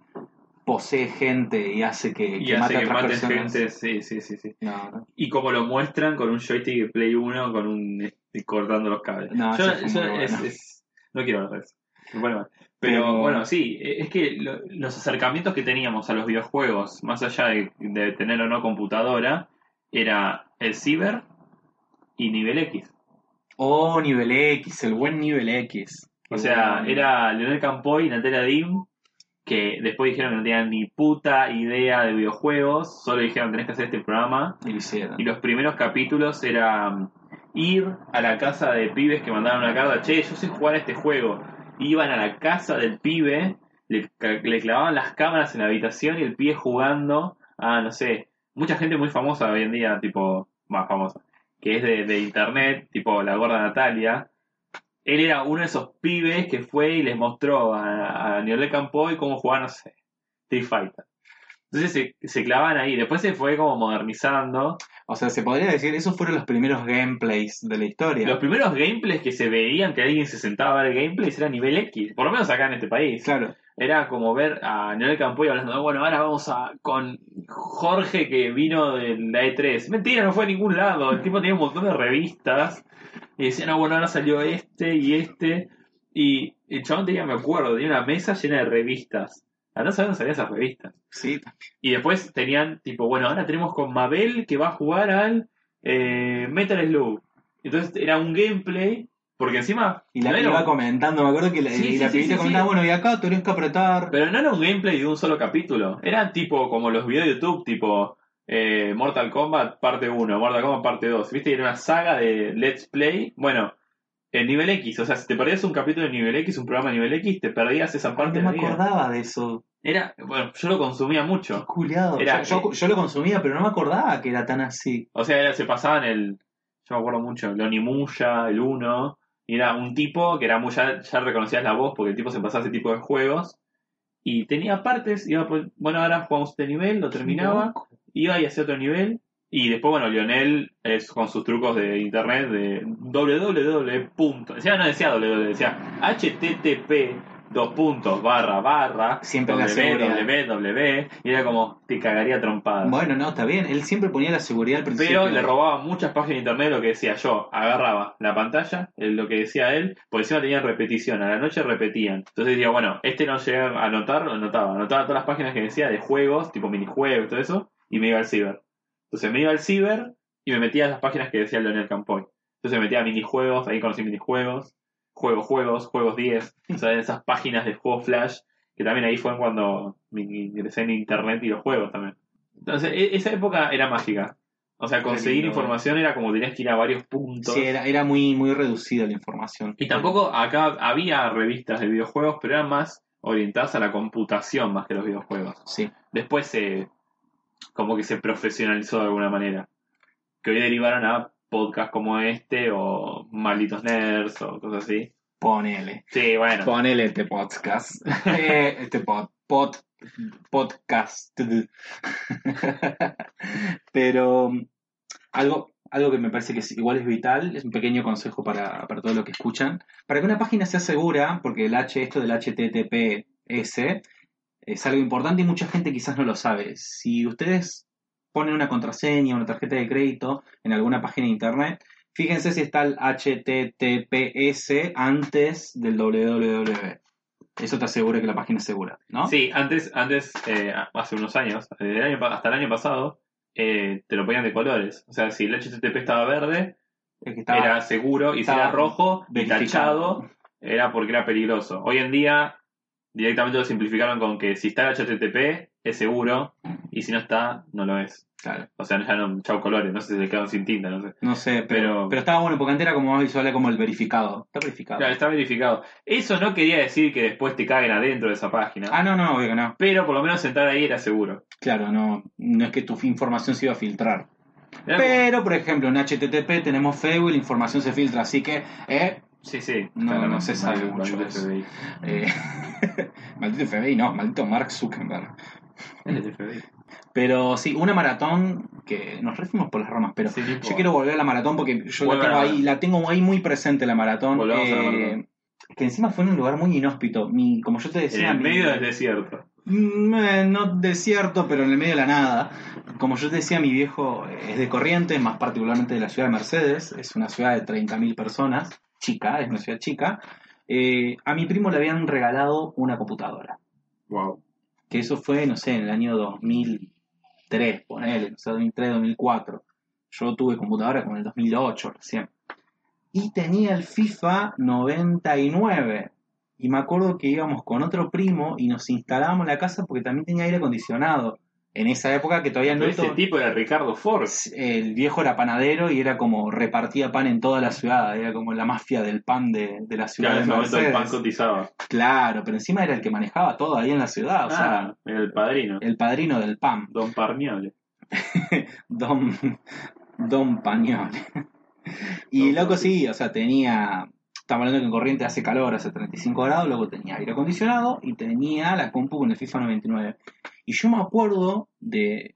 B: posee gente y hace que,
A: Y
B: que
A: hace
B: mate a
A: que
B: otras
A: maten
B: personas.
A: gente, sí, sí, sí, sí.
B: No, no.
A: Y como lo muestran con un joystick de Play 1 con un este, cortando los cables.
B: No,
A: Yo-
B: eso fue
A: yo-
B: muy
A: es-
B: bueno.
A: es- no quiero hablar de eso. Pero,
B: Pero-
A: bueno, sí, es que lo- los acercamientos que teníamos a los videojuegos, más allá de, de tener o no computadora, era el ciber y nivel X.
B: Oh, nivel X, el buen nivel X.
A: O sea, era Leonel Campoy Natalia Dim, que después dijeron que no tenían ni puta idea de videojuegos, solo dijeron tenés que hacer este programa.
B: Y lo hicieron.
A: Y los primeros capítulos era um, ir a la casa de pibes que mandaban una carta, che, yo sé jugar a este juego. Iban a la casa del pibe, le, clavaban las cámaras en la habitación y el pibe jugando a, no sé, mucha gente muy famosa hoy en día, tipo, más famosa, que es de, de internet, tipo la gorda Natalia. Él era uno de esos pibes que fue y les mostró a, a Niolé Campoy cómo jugar, no sé, Street Fighter. Entonces se, se clavan ahí. Después se fue como modernizando.
B: O sea, se podría decir, esos fueron los primeros gameplays de la historia.
A: Los primeros gameplays que se veían que alguien se sentaba a ver gameplays era nivel X, por lo menos acá en este país.
B: Claro.
A: Era como ver a Noel Campoy hablando, bueno, ahora vamos a con Jorge que vino de la E3. Mentira, no fue a ningún lado. El tipo tenía un montón de revistas y decía, no, bueno, ahora salió este y este. Y el chabón tenía, me acuerdo, tenía una mesa llena de revistas. Andá a dónde salían esas revistas.
B: Sí.
A: Y después tenían, tipo, bueno, ahora tenemos con Mabel que va a jugar al eh, Metal Slug. Entonces era un gameplay, porque encima.
B: Y la
A: no
B: iba comentando, me acuerdo que la,
A: Sí,
B: y
A: sí,
B: la
A: sí,
B: pibita
A: sí,
B: comentaba,
A: sí.
B: bueno, y acá tenés que apretar.
A: Pero no era un gameplay de un solo capítulo. Era tipo como los videos de YouTube, tipo eh, Mortal Kombat parte 1, Mortal Kombat parte 2. ¿Viste? Era una saga de Let's Play. Bueno, en nivel X. O sea, si te perdías un capítulo de nivel X, un programa de nivel X, te perdías esa
B: Ay,
A: parte
B: no me acordaba de eso.
A: Era, bueno, yo lo consumía mucho.
B: Culeado.
A: Era-
B: yo, yo- yo lo consumía, pero no me acordaba que era tan así.
A: O sea, era- se pasaba en el. Yo me acuerdo mucho, el Onimusha, el 1. Y era un tipo que era muy. Ya, ya reconocías la voz porque el tipo se pasaba ese tipo de juegos. Y tenía partes, iba por- bueno, ahora jugamos este nivel, lo terminaba, iba y hacía otro nivel. Y después, bueno, Lionel es con sus trucos de internet de www. Decía, no decía www, decía http dos puntos barra barra
B: Siempre la seguridad.
A: www y era como te cagaría trompadas.
B: Bueno, no, está bien. Él siempre ponía la seguridad al principio.
A: Pero le robaba muchas páginas de internet lo que decía yo. Agarraba la pantalla, eh, lo que decía él, por encima tenían repetición. A la noche repetían. Entonces decía, bueno, este no llega a anotar, lo anotaba. Anotaba todas las páginas que decía de juegos, tipo minijuegos, todo eso, y me iba al ciber. Entonces me iba al ciber y me metía a las páginas que decía Leonel Campoy. Entonces me metía a minijuegos, ahí conocí minijuegos, juegos, juegos, juegos 10. O sea, en esas páginas de juegos flash, que también ahí fue cuando me ingresé en internet y los juegos también. Entonces, e- esa época era mágica. O sea, conseguir información era como tenías que ir a varios puntos.
B: Sí, era, era muy, muy reducida la información.
A: Y tampoco acá había revistas de videojuegos, pero eran más orientadas a la computación más que los videojuegos.
B: Sí.
A: Después se como que se profesionalizó de alguna manera. Que hoy derivaron a podcasts como este o Malditos Nerds o cosas así.
B: Ponele.
A: Sí, bueno.
B: Ponele este podcast. Eh, este pod, pod- podcast. Pero um, algo, algo que me parece que es, igual es vital, es un pequeño consejo para, para todos los que escuchan. Para que una página sea segura, porque el H, esto del HTTPS es algo importante y mucha gente quizás no lo sabe. Si ustedes ponen una contraseña, una tarjeta de crédito en alguna página de internet, fíjense si está el HTTPS antes del www. Eso te asegura que la página es segura, ¿no?
A: Sí, antes, antes eh, hace unos años, desde el año hasta el año pasado, eh, te lo ponían de colores. O sea, si el HTTP estaba verde,
B: El que estaba-
A: era seguro, y si era rojo tachado, era porque era peligroso. Hoy en día, directamente lo simplificaron con que si está el HTTP, es seguro, y si no está, no lo es.
B: Claro.
A: O sea, ya no, chau colores, no sé si se quedaron sin tinta, no sé.
B: No sé, pero,
A: Pero-
B: estaba bueno porque antes era como más visual, como el verificado. Está verificado.
A: Claro, está verificado. Eso no quería decir que después te caguen adentro de esa página.
B: Ah, no, no, obvio que no.
A: Pero por lo menos entrar ahí era seguro.
B: Claro, no, no es que tu información se iba a filtrar. Pero, por ejemplo, en HTTP tenemos Facebook y la información se filtra, así que, eh,
A: Sí, sí.
B: No,
A: Claro,
B: no se sabe
A: maldito
B: mucho de eso.
A: FBI.
B: eh, maldito FBI, no, maldito Mark Zuckerberg.
A: El FBI.
B: Pero sí, una maratón que nos refuimos por las ramas, pero
A: Sí, tipo-
B: yo quiero volver a la maratón porque yo la tengo, ahí, la tengo ahí muy presente la maratón.
A: A la
B: eh,
A: maratón.
B: que encima fue en un lugar muy inhóspito. Mi, como yo te
A: En
B: decía,
A: el
B: mi-
A: medio del desierto.
B: Mm, eh, no desierto, pero en el medio de la nada. Como yo te decía, mi viejo es de Corrientes, más particularmente de la ciudad de Mercedes. Es una ciudad de 30.000 personas, chica, es una ciudad chica. Eh, a mi primo le habían regalado una computadora.
A: Wow.
B: Que eso fue, no sé, en el año 2003, ponele, no sé, 2003, 2004. Yo tuve computadora como en el 2008 recién. Y tenía el FIFA 99. Y me acuerdo que íbamos con otro primo y nos instalábamos en la casa porque también tenía aire acondicionado. En esa época que todavía no
A: ese tipo era Ricardo Ford.
B: el viejo era panadero y era como repartía pan en toda la ciudad, era como la mafia del pan de, de la ciudad
A: Claro, en ese momento el pan cotizaba.
B: Claro, pero encima era el que manejaba todo ahí en la ciudad, o
A: Ah, era el padrino.
B: el padrino del pan,
A: Don Parniole.
B: Don, Don Pañole. Y
A: Don
B: loco sí, o sea, tenía, estamos hablando que en corriente hace calor, hace 35 grados, luego tenía aire acondicionado y tenía la compu con el FIFA 99. Y yo me acuerdo de,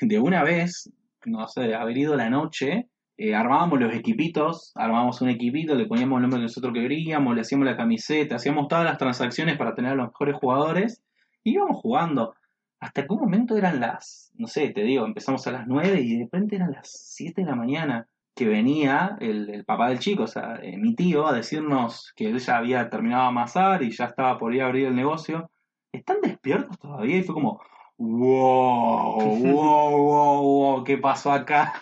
B: de, una vez, no sé, haber ido la noche, eh, armábamos los equipitos, armábamos un equipito, le poníamos el nombre que nosotros queríamos, le hacíamos la camiseta, hacíamos todas las transacciones para tener a los mejores jugadores y íbamos jugando. Hasta que un momento eran las, no sé, te digo, empezamos a las 9 y de repente eran las 7 de la mañana que venía el, el papá del chico, o sea, eh, mi tío, a decirnos que él ya había terminado de amasar y ya estaba por ir a abrir el negocio. ¿Están despiertos todavía? Y fue como, wow, wow, wow, wow, ¿qué pasó acá?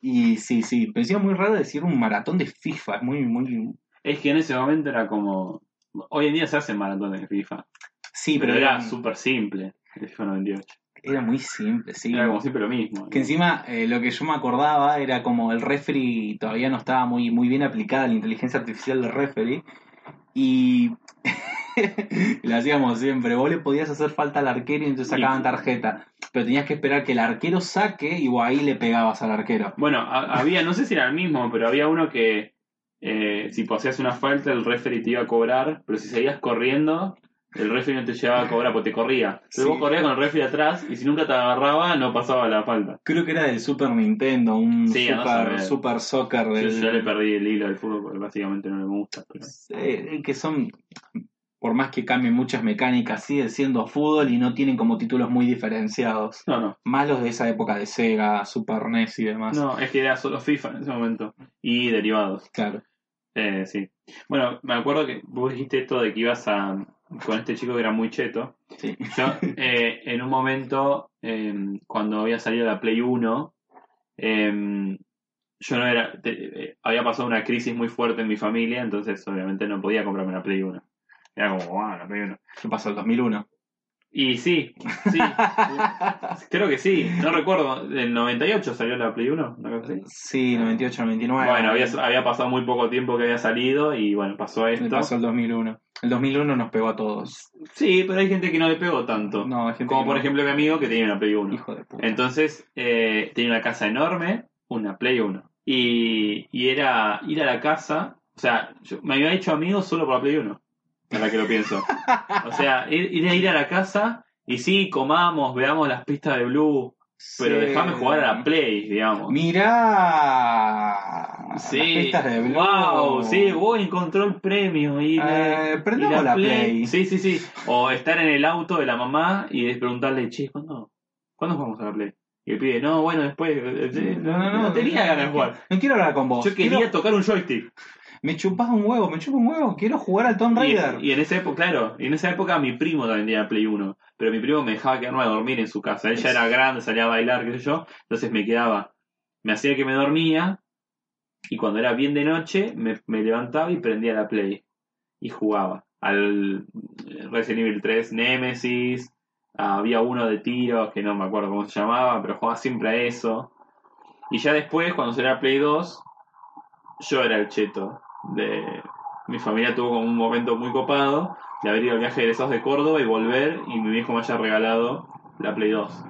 B: Y sí, sí, parecía muy raro decir un maratón de FIFA, es muy, muy...
A: Es que en ese momento era como. Hoy en día se hacen maratones de FIFA.
B: Sí,
A: Pero
B: pero,
A: era
B: era,
A: súper simple el FIFA 98.
B: Era muy simple, sí.
A: Era como siempre lo mismo.
B: Que encima eh, lo que yo me acordaba era como el referee todavía no estaba muy, muy bien aplicada la inteligencia artificial del referee. Y lo hacíamos siempre. Vos le podías hacer falta al arquero y entonces sacaban tarjeta. Pero tenías que esperar que el arquero saque y vos ahí le pegabas al arquero.
A: Bueno, había, no sé si era el mismo, pero había uno que eh, si hacías una falta el referee te iba a cobrar, pero si seguías corriendo el referee no te llevaba a cobrar porque te corría. Entonces
B: Sí.
A: vos corrías con el referee atrás y si nunca te agarraba no pasaba la falta.
B: Creo que era del Super Nintendo, un
A: Sí,
B: super, super Soccer
A: Yo
B: del,
A: ya le perdí el hilo del fútbol porque básicamente no me gusta. pero-
B: eh, que son, por más que cambien muchas mecánicas, sigue siendo fútbol y no tienen como títulos muy diferenciados.
A: No, no.
B: Más los de esa época de Sega, Super NES y demás.
A: No, es que era solo FIFA en ese momento. Y derivados.
B: Claro.
A: Eh, sí. Bueno, me acuerdo que vos dijiste esto de que ibas a con este chico que era muy cheto.
B: Sí.
A: Yo, eh, en un momento, eh, cuando había salido la Play 1, eh, yo no era. te- eh, había pasado una crisis muy fuerte en mi familia, entonces obviamente no podía comprarme una Play 1. Era como, wow, la Play 1.
B: ¿Qué pasó? El 2001.
A: Y sí, sí. creo que sí. No recuerdo. ¿El 98 salió la Play 1? ¿Una cosa así?
B: Sí, 98, 99.
A: Bueno, había, había pasado muy poco tiempo que había salido y bueno, pasó
B: Le
A: esto.
B: pasó el 2001. El 2001 nos pegó a todos.
A: Sí, pero hay gente que no le pegó tanto.
B: No, hay gente
A: Como
B: que
A: por
B: no.
A: ejemplo mi amigo que tenía una Play 1.
B: Hijo de puta.
A: Entonces, eh, tenía una casa enorme, una Play 1. Y, y era ir a la casa, o sea, yo me había hecho amigos solo por la Play 1, ahora que lo pienso. O sea, ir, ir a ir a la casa y sí, comamos, veamos las pistas de Blue, pero
B: Sí.
A: déjame jugar a la Play, digamos.
B: Mirá.
A: Sí,
B: Las pistas de Blue.
A: wow, sí, vos encontró el premio y,
B: Eh, prendamos la Play.
A: Sí, sí, sí. O estar en el auto de la mamá y preguntarle, che, ¿cuándo, ¿cuándo jugamos a la Play? Y el pibe, no, bueno, después. eh, eh, No, no, no, tenía ganas de jugar.
B: No quiero hablar con vos.
A: Yo quería
B: Quiero-
A: tocar un joystick.
B: Me chupás un huevo, me chupa un huevo. Quiero jugar al Tomb Raider.
A: y en esa época, claro, y en esa época mi primo también tenía Play 1. Pero mi primo me dejaba quedarme a dormir en su casa. Él ya era grande, salía a bailar, qué sé yo. Entonces me quedaba. Me hacía que me dormía. Y cuando era bien de noche, me, me levantaba y prendía la Play. Y jugaba. Al Resident Evil 3 Nemesis. había uno de tiros que no me acuerdo cómo se llamaba, pero jugaba siempre a eso. Y ya después, cuando la Play 2, yo era el cheto. De... Mi familia tuvo como un momento muy copado de haber ido al viaje de egresados de Córdoba y volver y mi viejo me haya regalado la Play 2.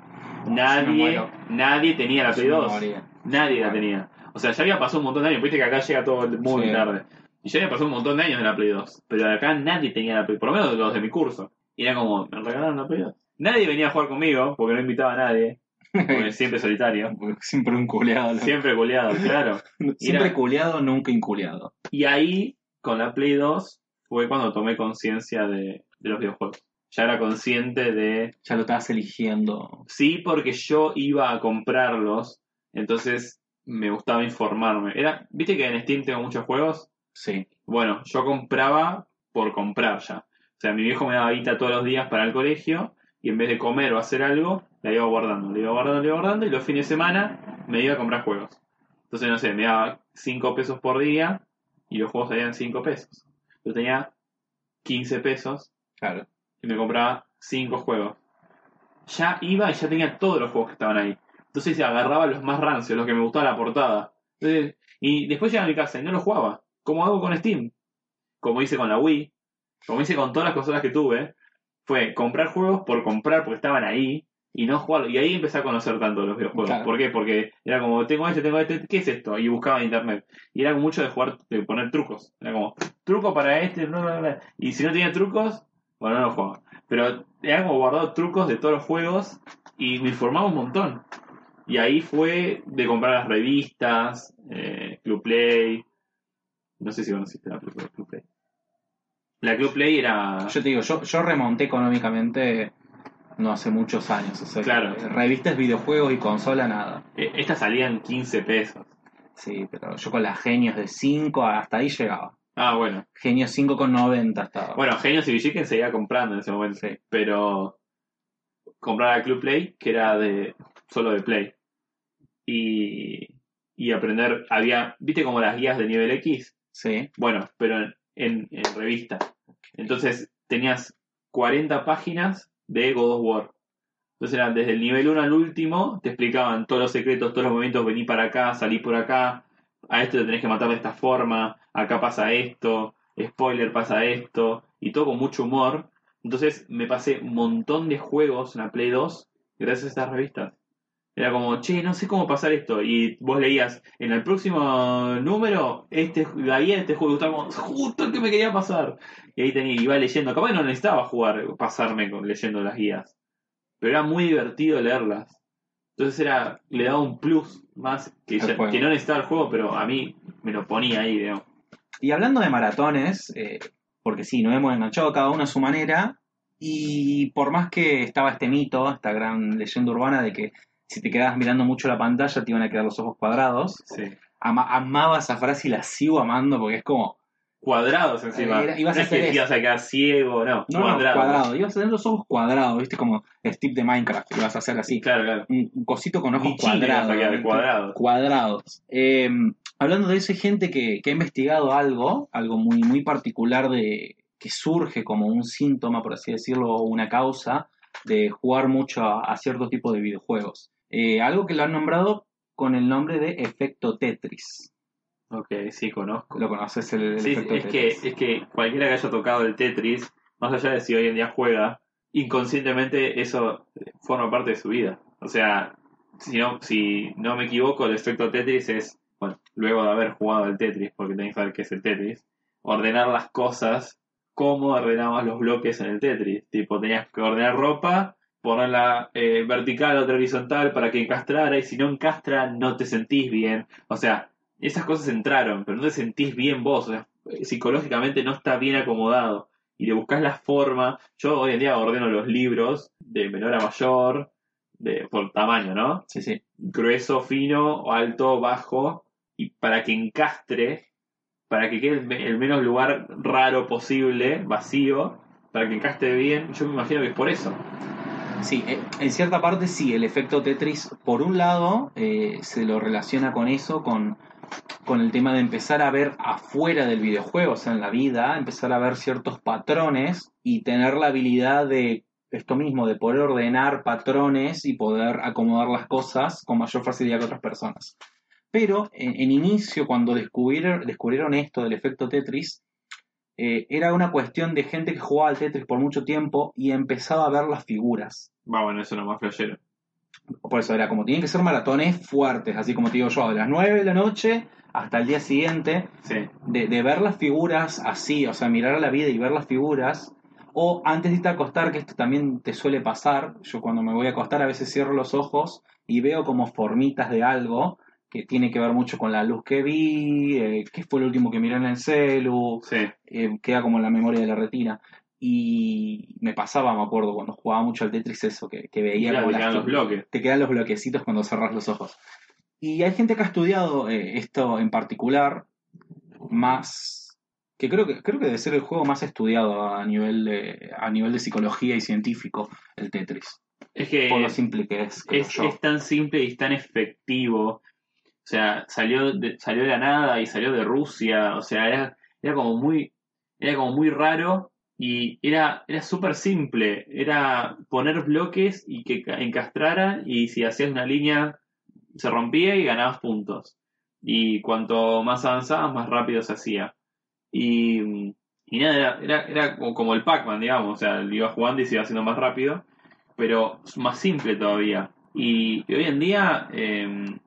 A: Nadie, nadie tenía la Play
B: Yo me
A: 2.
B: moría.
A: Nadie la tenía. O sea, ya había pasado un montón de años. Viste que acá llega todo muy
B: Sí.
A: tarde. Y ya había pasado un montón de años de la Play 2. Pero de acá nadie tenía la Play Por lo menos los de mi curso. Y era como, me regalaron la Play 2. Nadie venía a jugar conmigo porque no invitaba a nadie. Porque siempre solitario.
B: Siempre un culeado.
A: Siempre goleado, claro.
B: Siempre
A: Era-
B: culeado, nunca inculeado.
A: Y ahí, con la Play 2, fue cuando tomé conciencia de, de los videojuegos. Ya era consciente de...
B: Ya lo estabas eligiendo.
A: Sí, porque yo iba a comprarlos, entonces me gustaba informarme. Era, ¿Viste que en Steam tengo muchos juegos?
B: Sí.
A: Bueno, yo compraba por comprar ya. O sea, mi viejo me daba guita todos los días para el colegio y en vez de comer o hacer algo, la iba guardando, la iba guardando, la iba guardando y los fines de semana me iba a comprar juegos. Entonces, no sé, me daba 5 pesos por día y los juegos salían 5 pesos. Yo tenía 15 pesos
B: Claro.
A: y me compraba 5 juegos. Ya iba y ya tenía todos los juegos que estaban ahí. Entonces agarraba los más rancios, los que me gustaba la portada. Entonces, y después llegaba a mi casa y no los jugaba. Como hago con Steam. Como hice con la Wii. Como hice con todas las consolas que tuve. Fue comprar juegos por comprar porque estaban ahí. Y no jugarlos. Y ahí empecé a conocer tanto los videojuegos.
B: Claro.
A: ¿Por qué? Porque era como, tengo este, tengo este, ¿qué es esto? Y buscaba en internet. Y era mucho de jugar, de poner trucos. Era como, truco para este, bla, bla, bla. Y si no tenía trucos, bueno, no lo jugaba. Pero era como guardado trucos de todos los juegos y me informaba un montón. Y ahí fue de comprar las revistas, eh, Club Play. No sé si conociste la Club Play. La Club Play era.
B: Yo te digo, yo, yo remonté económicamente no hace muchos años. O sea,
A: Claro.
B: revistas, videojuegos y consola, nada.
A: eh, Estas salían 15 pesos.
B: Sí, pero yo con las genios de 5 hasta ahí llegaba.
A: Ah, bueno.
B: Genios 5 con 90 estaba.
A: Bueno, Genios y Villiquen seguía comprando en ese momento.
B: Sí.
A: Pero comprar la Club Play, que era de solo de Play. Y, y aprender. Había. ¿Viste como las guías de nivel X?
B: Sí.
A: Bueno, pero en, en, en revista. Entonces tenías 40 páginas de God of War. Entonces eran desde el nivel 1 al último, te explicaban todos los secretos, todos los movimientos, vení para acá, salí por acá, a esto te tenés que matar de esta forma, acá pasa esto, spoiler pasa esto, y todo con mucho humor. Entonces me pasé un montón de juegos en la Play 2 gracias a estas revistas. Era como, che, no sé cómo pasar esto. Y vos leías, en el próximo número, este de ahí este juego estaba justo el que me quería pasar. Y ahí tenía, iba leyendo. Capaz no necesitaba jugar, pasarme con, leyendo las guías. Pero era muy divertido leerlas. Entonces era, le daba un plus más ya- que no necesitaba el juego, pero a mí me lo ponía ahí, digamos.
B: Y hablando de maratones, eh, porque sí, nos hemos enganchado cada uno a su manera, y por más que estaba este mito, esta gran leyenda urbana de que si te quedabas mirando mucho la pantalla te iban a quedar los ojos cuadrados,
A: Sí.
B: ama- amaba esa frase y la sigo amando porque es como,
A: Cuadrados encima.
B: Era- ibas a
A: no es que
B: hacer
A: te ibas a quedar ciego, no.
B: no, cuadrado, ibas a tener los ojos cuadrados, viste como Steve de Minecraft, ibas a hacer así,
A: Claro, claro.
B: un, un cosito con ojos
A: a
B: cuadrados.
A: cuadrados.
B: cuadrados. Eh, hablando de eso, hay gente que, que ha investigado algo, algo muy, muy particular de que surge como un síntoma, por así decirlo, o una causa de jugar mucho a, a cierto tipo de videojuegos. Eh, algo que lo han nombrado con el nombre de efecto Tetris.
A: Ok, sí, conozco.
B: ¿Lo conoces el, el
A: Sí,
B: efecto
A: es que,
B: Tetris?
A: es que cualquiera que haya tocado el Tetris, más allá de si hoy en día juega, inconscientemente eso forma parte de su vida. O sea, si no, si no me equivoco, el efecto Tetris es, bueno, luego de haber jugado el Tetris, porque tenéis que saber qué es el Tetris, ordenar las cosas como ordenabas los bloques en el Tetris. Tipo, tenías que ordenar ropa, ponerla eh, vertical o horizontal para que encastrara, y si no encastra, no te sentís bien. O sea, esas cosas entraron, pero no te sentís bien vos, o sea, psicológicamente no está bien acomodado. Y le buscas la forma. Yo hoy en día ordeno los libros de menor a mayor, de, por tamaño, ¿no?
B: Sí, sí.
A: Grueso, fino, alto, bajo, y para que encastre, para que quede el el menos lugar raro posible, vacío, para que encastre bien, yo me imagino que es por eso.
B: Sí, eh, en cierta parte sí, el efecto Tetris, por un lado, eh, se lo relaciona con eso, con, con el tema de empezar a ver afuera del videojuego, o sea, en la vida, empezar a ver ciertos patrones y tener la habilidad de esto mismo, de poder ordenar patrones y poder acomodar las cosas con mayor facilidad que otras personas. Pero en, en inicio, cuando descubrieron, descubrieron esto del efecto Tetris, eh, era una cuestión de gente que jugaba al Tetris por mucho tiempo y empezaba a ver las figuras.
A: Va, bueno, eso no más flashero.
B: Por eso era como, tienen que ser maratones fuertes, así como te digo yo, de las 9 de la noche hasta el día siguiente,
A: Sí.
B: de, de ver las figuras así, o sea, mirar a la vida y ver las figuras, o antes de irte a acostar, que esto también te suele pasar, yo cuando me voy a acostar a veces cierro los ojos y veo como formitas de algo que tiene que ver mucho con la luz que vi, eh, qué fue lo último que miré en el celu,
A: Sí.
B: eh, queda como en la memoria de la retina. Y me pasaba, me acuerdo, cuando jugaba mucho al Tetris eso, que, que veía
A: Claro,
B: como
A: te quedan los bloques.
B: te quedan los bloquecitos cuando cerras los ojos. Y hay gente que ha estudiado eh, esto en particular, más que creo que creo que debe ser el juego más estudiado a nivel de, a nivel de psicología y científico, el Tetris.
A: Es que
B: Por lo simple que es,
A: es tan simple y es tan efectivo. Sea, salió de, salió de la nada y salió de Rusia. O sea, era, era como muy era como muy raro y era, era súper simple. Era poner bloques y que ca- encastrara y si hacías una línea se rompía y ganabas puntos. Y cuanto más avanzabas, más rápido se hacía. Y, y nada, era, era, como, el Pac-Man, digamos. O sea, iba jugando y se iba haciendo más rápido pero más simple todavía. Y, hoy en día eh,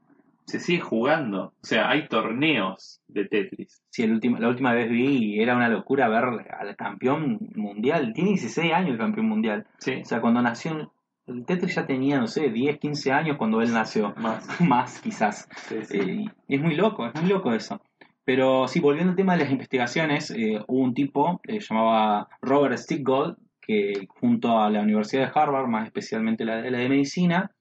A: se sigue jugando. O sea, hay torneos de Tetris.
B: Sí, el último, la última vez vi y era una locura ver al campeón mundial. Tiene 16 años el campeón mundial.
A: Sí,
B: O sea, cuando nació el Tetris ya tenía, no sé, 10, 15 años cuando él nació.
A: más.
B: Más quizás.
A: Sí, sí.
B: Eh, y es muy loco, es muy loco eso. Pero sí, volviendo al tema de las investigaciones, eh, hubo un tipo, eh, llamaba Robert Stickgold, que junto a la Universidad de Harvard, más especialmente la, la de Medicina,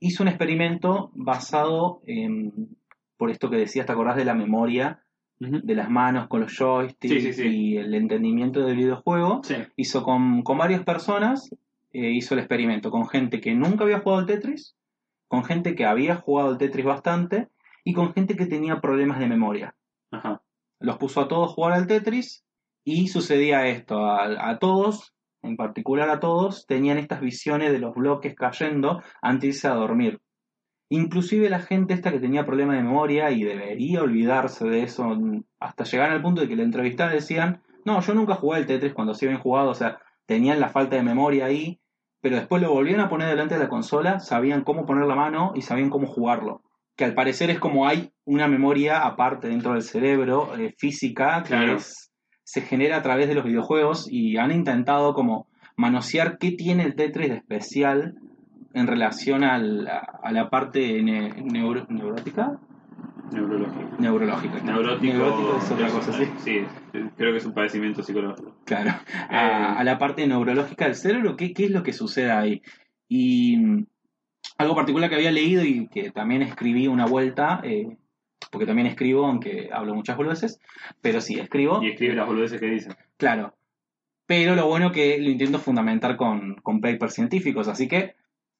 B: hizo un experimento basado en, por esto que decías, ¿te acordás de la memoria de las manos con los joysticks
A: Sí, sí, sí.
B: y el entendimiento del videojuego?
A: Sí,
B: Hizo con, con varias personas, eh, hizo el experimento con gente que nunca había jugado al Tetris, con gente que había jugado al Tetris bastante y con gente que tenía problemas de memoria.
A: ajá.
B: Los puso a todos a jugar al Tetris y sucedía esto, a, a todos, en particular a todos, tenían estas visiones de los bloques cayendo antes de irse a dormir. Inclusive la gente esta que tenía problemas de memoria y debería olvidarse de eso hasta llegar al punto de que la entrevistaban decían, no, yo nunca jugué al Tetris cuando sí habían jugado, o sea, tenían la falta de memoria ahí pero después lo volvían a poner delante de la consola, sabían cómo poner la mano y sabían cómo jugarlo. Que al parecer es como hay una memoria aparte dentro del cerebro, eh, física, que
A: Claro.
B: es- se genera a través de los videojuegos y han intentado como manosear qué tiene el Tetris de especial en relación al- a, la parte ne- neuro- neurótica.
A: Neurológico.
B: Neurológica.
A: Neurótico.
B: Neurótico es otra
A: es-
B: cosa, sí.
A: Sí, creo que es un padecimiento psicológico.
B: Claro,
A: Eh.
B: a, a la parte neurológica del cerebro, ¿qué, qué es lo que sucede ahí? Y mm, algo particular que había leído y que también escribí una vuelta, eh, porque también escribo, aunque hablo muchas boludeces, pero sí, escribo,
A: Y escribe las boludeces que dicen.
B: claro. Pero lo bueno que lo intento fundamentar con, con papers científicos, así que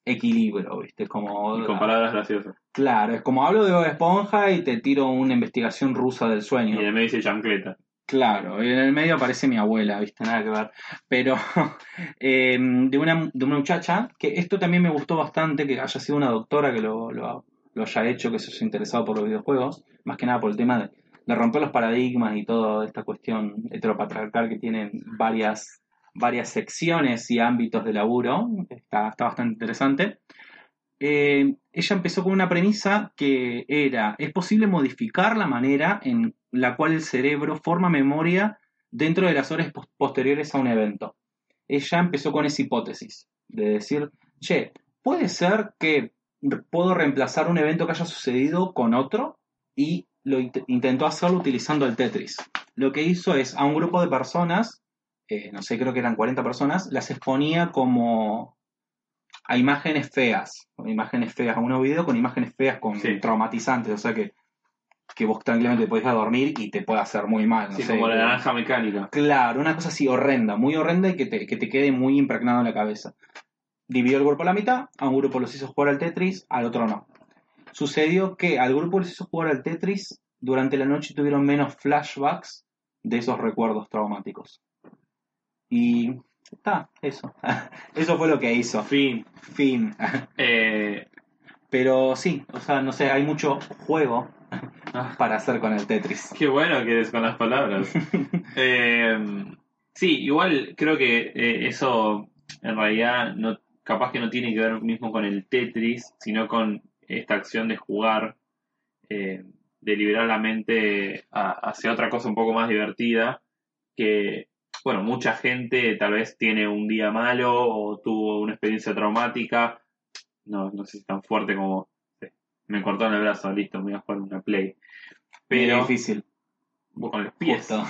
B: equilibrio, ¿viste? Como,
A: Y con palabras graciosas.
B: claro, es como hablo de Bob Esponja y te tiro una investigación rusa del
A: Y
B: sueño.
A: en el medio dice chancleta.
B: Claro, en el medio aparece mi abuela, ¿viste? Nada que ver. Pero eh, de, una, de una muchacha, que esto también me gustó bastante, que haya sido una doctora que lo, lo, lo haya hecho, que se haya interesado por los videojuegos, más que nada por el tema de, romper los paradigmas y toda esta cuestión heteropatriarcal que tienen varias, varias secciones y ámbitos de laburo. Está, está bastante interesante. Eh, ella empezó con una premisa que era, es posible modificar la manera en la cual el cerebro forma memoria dentro de las horas pos- posteriores a un evento. Ella empezó con esa hipótesis, de decir, che, puede ser que puedo reemplazar un evento que haya sucedido con otro y lo int- intentó hacerlo utilizando el Tetris. Lo que hizo es a un grupo de personas, eh, no sé, creo que eran 40 personas, las exponía como a imágenes feas, imágenes feas, a un video con imágenes feas, con
A: Sí.
B: traumatizantes, o sea que, que vos tranquilamente podés ir a dormir y te puede hacer muy mal. No
A: Sí,
B: sé,
A: como la naranja mecánica.
B: Claro, una cosa así horrenda, muy horrenda y que te, que te quede muy impregnado en la cabeza. Dividió el grupo a la mitad, a un grupo los hizo jugar al Tetris, al otro no. Sucedió que al grupo les hizo jugar al Tetris, durante la noche tuvieron menos flashbacks de esos recuerdos traumáticos. Y está, eso. eso fue lo que hizo.
A: Fin.
B: Fin.
A: Eh,
B: Pero sí, o sea, no sé, hay mucho juego
A: ah,
B: para hacer con el Tetris.
A: qué bueno que eres con las palabras. Eh, sí, igual creo que eh, eso en realidad no, capaz que no tiene que ver mismo con el Tetris, sino con esta acción de jugar, eh, de liberar la mente a- hacia otra cosa un poco más divertida, que, bueno, mucha gente tal vez tiene un día malo o tuvo una experiencia traumática, no, no sé si es tan fuerte como eh, me cortaron el brazo, listo, me voy a jugar una play.
B: Pero
A: Pero
B: difícil.
A: con los pies.
B: Justo.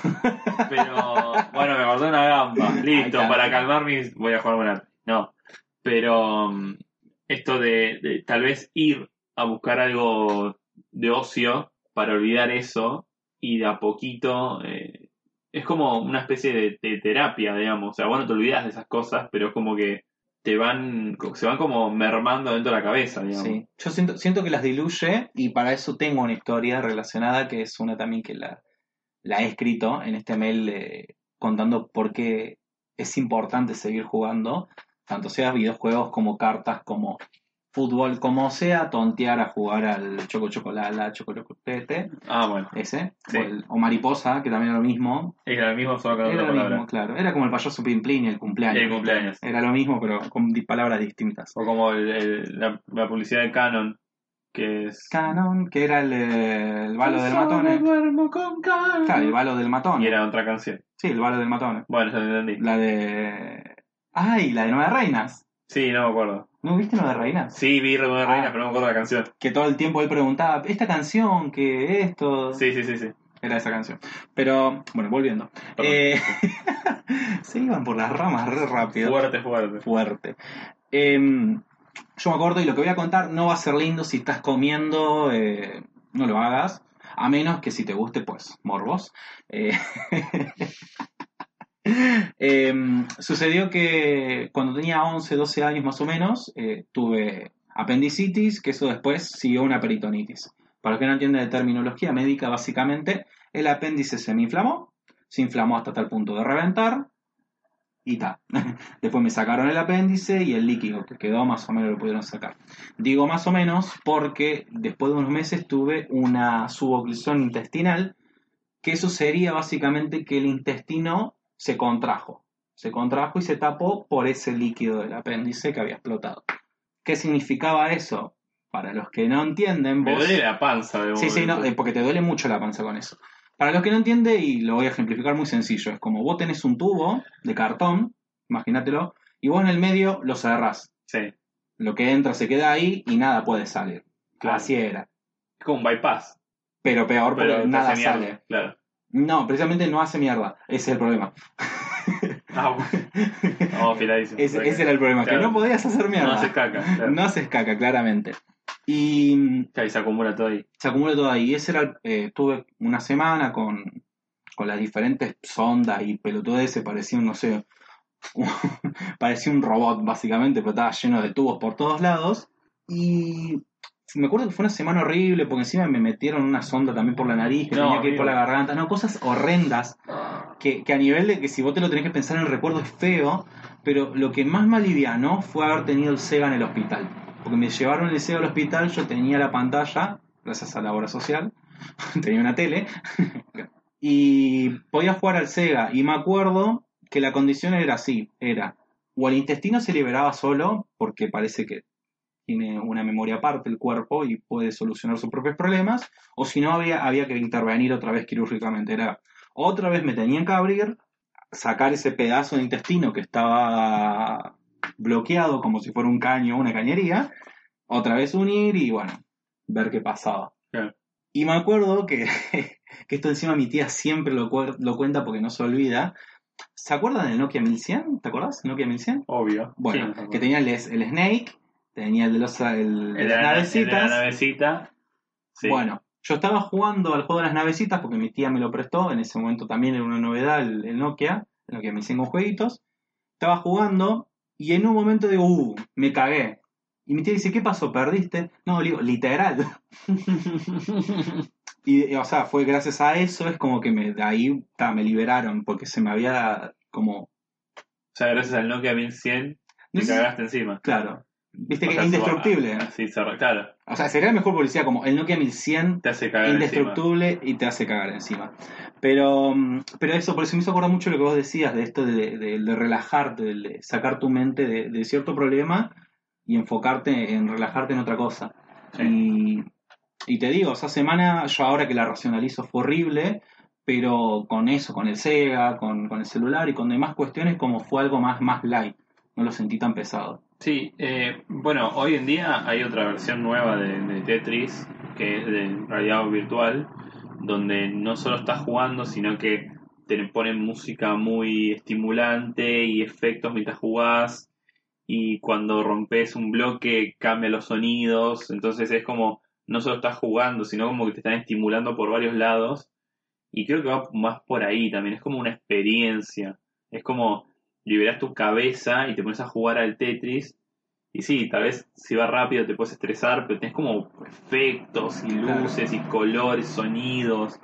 A: Pero bueno, me corté una gamba. Listo, para calmar mis. Voy a jugar una. No. Pero mm, esto de, tal vez ir a buscar algo de ocio para olvidar eso y de a poquito. eh, es como una especie de, de terapia, digamos. O sea, bueno, te olvidas de esas cosas, pero es como que te van. se van como mermando dentro de la cabeza, digamos.
B: Sí, yo siento, siento que las diluye y para eso tengo una historia relacionada que es una también que la, la he escrito en este mail eh, contando por qué es importante seguir jugando, tanto sea videojuegos como cartas, como fútbol, como sea, tontear a jugar al choco chocolala, choco chocolate,
A: Ah, bueno.
B: ese,
A: Sí.
B: o, el- o mariposa, que también era lo mismo.
A: Era el mismo solo con
B: Era lo
A: palabra.
B: mismo, claro. Era como el payaso Pimplín y el cumpleaños.
A: El cumpleaños.
B: Era lo mismo, pero con palabras distintas.
A: O como el- el- la, la publicidad de Canon, que es...
B: Canon, que era el, eh, el balo del
A: Canon.
B: Claro, el balo del matón.
A: Y era otra canción.
B: Sí, el balo del matón.
A: Bueno, ya lo entendí.
B: La de. ¡Ay! La de Nueve Reinas.
A: Sí, no me acuerdo.
B: ¿No viste Nueve Reinas?
A: Sí, vi Reina,
B: Ah.
A: Reina, pero no me acuerdo la canción.
B: Que todo el tiempo él preguntaba, ¿esta canción? que esto?
A: Sí, sí, sí, sí.
B: Era esa canción. Pero, bueno, volviendo. Eh, se iban por las ramas re rápido.
A: Fuerte, fuerte.
B: Fuerte. Em, yo me acuerdo y lo que voy a contar no va a ser lindo si estás comiendo, eh, no lo hagas. A menos que si te guste, pues, morbos. Em, sucedió que cuando tenía 11, 12 años más o menos, eh, tuve apendicitis, que eso después siguió una peritonitis. Para los que no entienden de terminología médica, básicamente, el apéndice se me inflamó, se inflamó hasta tal punto de reventar, y ta. Después me sacaron el apéndice y el líquido que quedó más o menos lo pudieron sacar. Digo más o menos porque después de unos meses tuve una suboclusión intestinal, que eso sería básicamente que el intestino se contrajo. se contrajo y se tapó por ese líquido del apéndice que había explotado. ¿Qué significaba eso? Para los que no entienden,
A: Me
B: vos...
A: duele la panza de
B: Sí, sí, no, eh, porque te duele mucho la panza con eso. Para los que no entienden, y lo voy a ejemplificar muy sencillo, es como vos tenés un tubo de cartón, imagínatelo, y vos en el medio lo cerrás.
A: Sí,
B: Lo que entra se queda ahí y nada puede salir.
A: Claro.
B: Así era.
A: es como un bypass.
B: Pero peor porque
A: Pero
B: nada sale.
A: Claro.
B: No, precisamente no hace mierda. Ese es el problema.
A: Ah, bueno. No, afiladísimo.
B: ese, era el problema,
A: Claro.
B: que no podías hacer mierda.
A: No hace caca. Claro.
B: No haces caca, claramente. Y
A: Claro, y se acumula todo ahí.
B: se acumula todo ahí. Y ese era, el- eh, estuve una semana con, con las diferentes sondas y pelotudeces, parecía un, no sé, parecía un robot básicamente, pero estaba lleno de tubos por todos lados. Y me acuerdo que fue una semana horrible, porque encima me metieron una sonda también por la nariz, que
A: No,
B: tenía que ir por la garganta, no, cosas horrendas, que, que a nivel de que si vos te lo tenés que pensar en el recuerdo es feo, pero lo que más me alivianó fue haber tenido el Sega en el hospital. Porque me llevaron el Sega al hospital, yo tenía la pantalla, gracias a la obra social, tenía una tele, y podía jugar al Sega. Y me acuerdo que la condición era así, era, o el intestino se liberaba solo, porque parece que tiene una memoria aparte el cuerpo y puede solucionar sus propios problemas, o si no había, había que intervenir otra vez quirúrgicamente. Era, otra vez me tenían que abrir, sacar ese pedazo de intestino que estaba bloqueado como si fuera un caño o una cañería, otra vez unir y bueno, ver qué pasaba.
A: Claro.
B: Y me acuerdo que, que esto encima mi tía siempre lo, cuenta porque no se olvida. ¿Se acuerdan del Nokia 1100? ¿Te acordás? ¿Nokia 1100?
A: Obvio.
B: Bueno,
A: Sí,
B: que tenía el, el Snake, tenía el de, los, el de las navecitas.
A: la navecita. Sí.
B: Bueno, yo estaba jugando al juego de las navecitas porque mi tía me lo prestó. En ese momento también era una novedad el, el Nokia, el Nokia 1100 con jueguitos. Estaba jugando y en un momento digo, uh, me cagué. Y mi tía dice, ¿qué pasó? ¿Perdiste? No, le digo, literal. Y, o sea, fue gracias a eso, es como que me, de ahí ta, me liberaron, porque se me había como...
A: O sea, gracias al Nokia 1100
B: No
A: te
B: sé-
A: cagaste encima.
B: Claro. Viste
A: O
B: que
A: sea,
B: es indestructible.
A: va- Sí, se- claro.
B: O sea, sería la mejor publicidad como el Nokia 1100
A: Te hace cagar encima.
B: indestructible y te hace cagar encima. Pero, pero eso, por eso me hizo acordar mucho lo que vos decías, de esto de, de- de relajarte, de, sacar tu mente de, de cierto problema y enfocarte en relajarte en otra cosa.
A: Sí.
B: Y, y te digo, esa semana, yo ahora que la racionalizo fue horrible, pero con eso, con el Sega, con, con el celular y con demás cuestiones, como fue algo más, más light. No lo sentí tan pesado.
A: Sí, eh, bueno, hoy en día hay otra versión nueva de, Tetris, que es de realidad virtual, donde no solo estás jugando, sino que te ponen música muy estimulante y efectos mientras jugás, y cuando rompes un bloque cambia los sonidos, entonces es como, no solo estás jugando, sino como que te están estimulando por varios lados, y creo que va más por ahí también, es como una experiencia, es como liberas tu cabeza y te pones a jugar al Tetris. Y sí, tal vez si va rápido te puedes estresar, pero tenés como efectos y
B: Claro.
A: luces y colores, sonidos.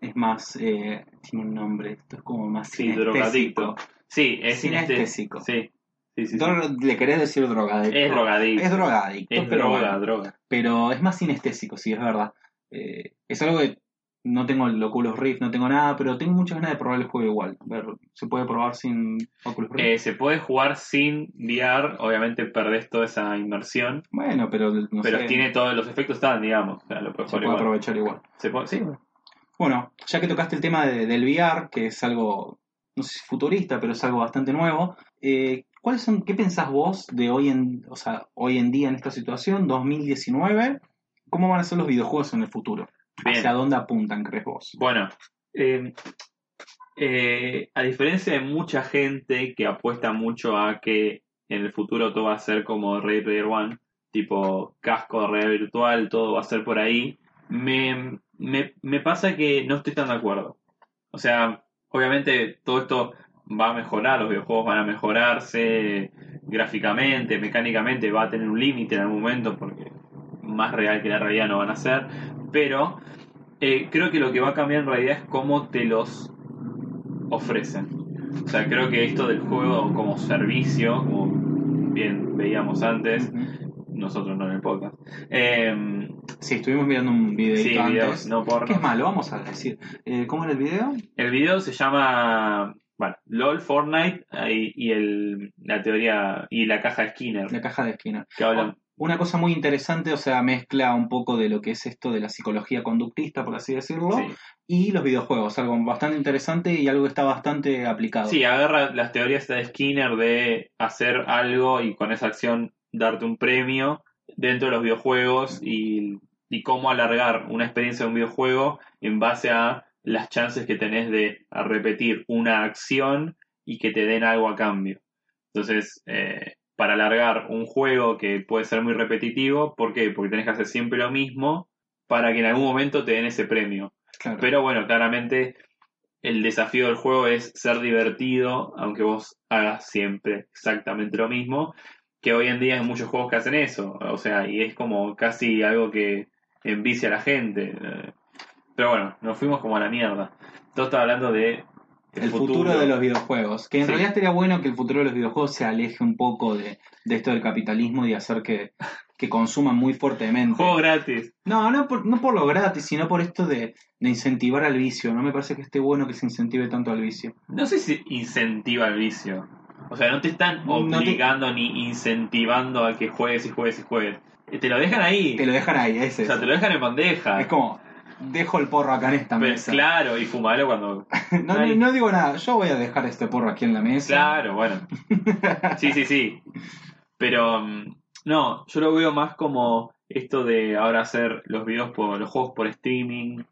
B: Es más, eh, tiene un nombre, esto es como más
A: Sí,
B: sinestésico.
A: drogadicto. Sí, es
B: Sinestésico.
A: Sí, sí, sí.
B: Le querés decir drogadicto.
A: Es drogadicto.
B: Es drogadicto,
A: Es
B: pero,
A: droga,
B: bueno.
A: droga.
B: pero es más sinestésico, sí, es verdad. Eh, es algo que no tengo el Oculus Rift, no tengo nada, pero tengo muchas ganas de probar el juego igual. Ver, ¿Se puede probar sin Oculus Rift?
A: Eh, se puede jugar sin VR, obviamente perdés toda esa inmersión,
B: bueno, pero no
A: pero
B: sé,
A: tiene todos los efectos están, digamos. O sea, lo puedes
B: se puede
A: igual.
B: aprovechar igual.
A: Se puede- sí,
B: Bueno, ya que tocaste el tema de- del VR, que es algo, no sé si futurista, pero es algo bastante nuevo, eh, ¿cuáles son, qué pensás vos de hoy en, o sea, hoy en día en esta situación, 2019? ¿Cómo van a ser los videojuegos en el futuro?
A: Bien.
B: ¿Hacia dónde apuntan, crees vos?
A: Bueno, eh, eh, a diferencia de mucha gente que apuesta mucho a que en el futuro todo va a ser como Ready Player One, tipo casco de realidad virtual, todo va a ser por ahí, me, me, me pasa que no estoy tan de acuerdo. O sea, obviamente todo esto va a mejorar, los videojuegos van a mejorarse gráficamente, mecánicamente, va a tener un límite en algún momento porque más real que la realidad no van a ser, pero eh, creo que lo que va a cambiar en realidad es cómo te los ofrecen. O sea, creo que esto del juego como servicio, como bien veíamos antes, nosotros no en el podcast. Eh,
B: Sí, estuvimos mirando un videito
A: sí,
B: antes.
A: videos no porno.
B: ¿Qué es malo? Vamos a decir. Eh, ¿Cómo era el video?
A: El video se llama Bueno, LOL, Fortnite y, el, la teoría y la caja de Skinner.
B: La caja de Skinner.
A: Que hablan.
B: Una cosa muy interesante, o sea, mezcla un poco de lo que es esto de la psicología conductista, por así decirlo,
A: Sí.
B: y los videojuegos, algo bastante interesante y algo que está bastante aplicado.
A: Sí, agarra las teorías de Skinner de hacer algo y con esa acción darte un premio dentro de los videojuegos y, y cómo alargar una experiencia de un videojuego en base a las chances que tenés de repetir una acción y que te den algo a cambio. Entonces, eh, para alargar un juego que puede ser muy repetitivo, ¿por qué? Porque tenés que hacer siempre lo mismo para que en algún momento te den ese premio.
B: Claro.
A: Pero bueno, claramente el desafío del juego es ser divertido, aunque vos hagas siempre exactamente lo mismo, que hoy en día hay muchos juegos que hacen eso, o sea, y es como casi algo que envicia a la gente. Pero bueno, nos fuimos como a la mierda. Todo está hablando de
B: el futuro. de los videojuegos. Que en
A: Sí.
B: realidad estaría bueno que el futuro de los videojuegos se aleje un poco de, de esto del capitalismo y hacer que, que consuman muy fuertemente.
A: Juego gratis.
B: No, no por, no por lo gratis, sino por esto de, de incentivar al vicio. No me parece que esté bueno que se incentive tanto al vicio.
A: No sé si incentiva el vicio. O sea, no te están
B: No te-
A: obligando ni incentivando a que juegues y juegues y juegues. Eh, Te lo dejan ahí.
B: Te lo dejan ahí, ese.
A: O sea, te lo dejan en bandeja.
B: Es como, dejo el porro acá en esta
A: Pero,
B: mesa.
A: claro, y fumalo cuando.
B: No, no, no digo nada, yo voy a dejar este porro aquí en la mesa.
A: Claro, bueno. Sí, sí, sí. Pero mm, no, yo lo veo más como esto de ahora hacer los videos por los juegos por streaming.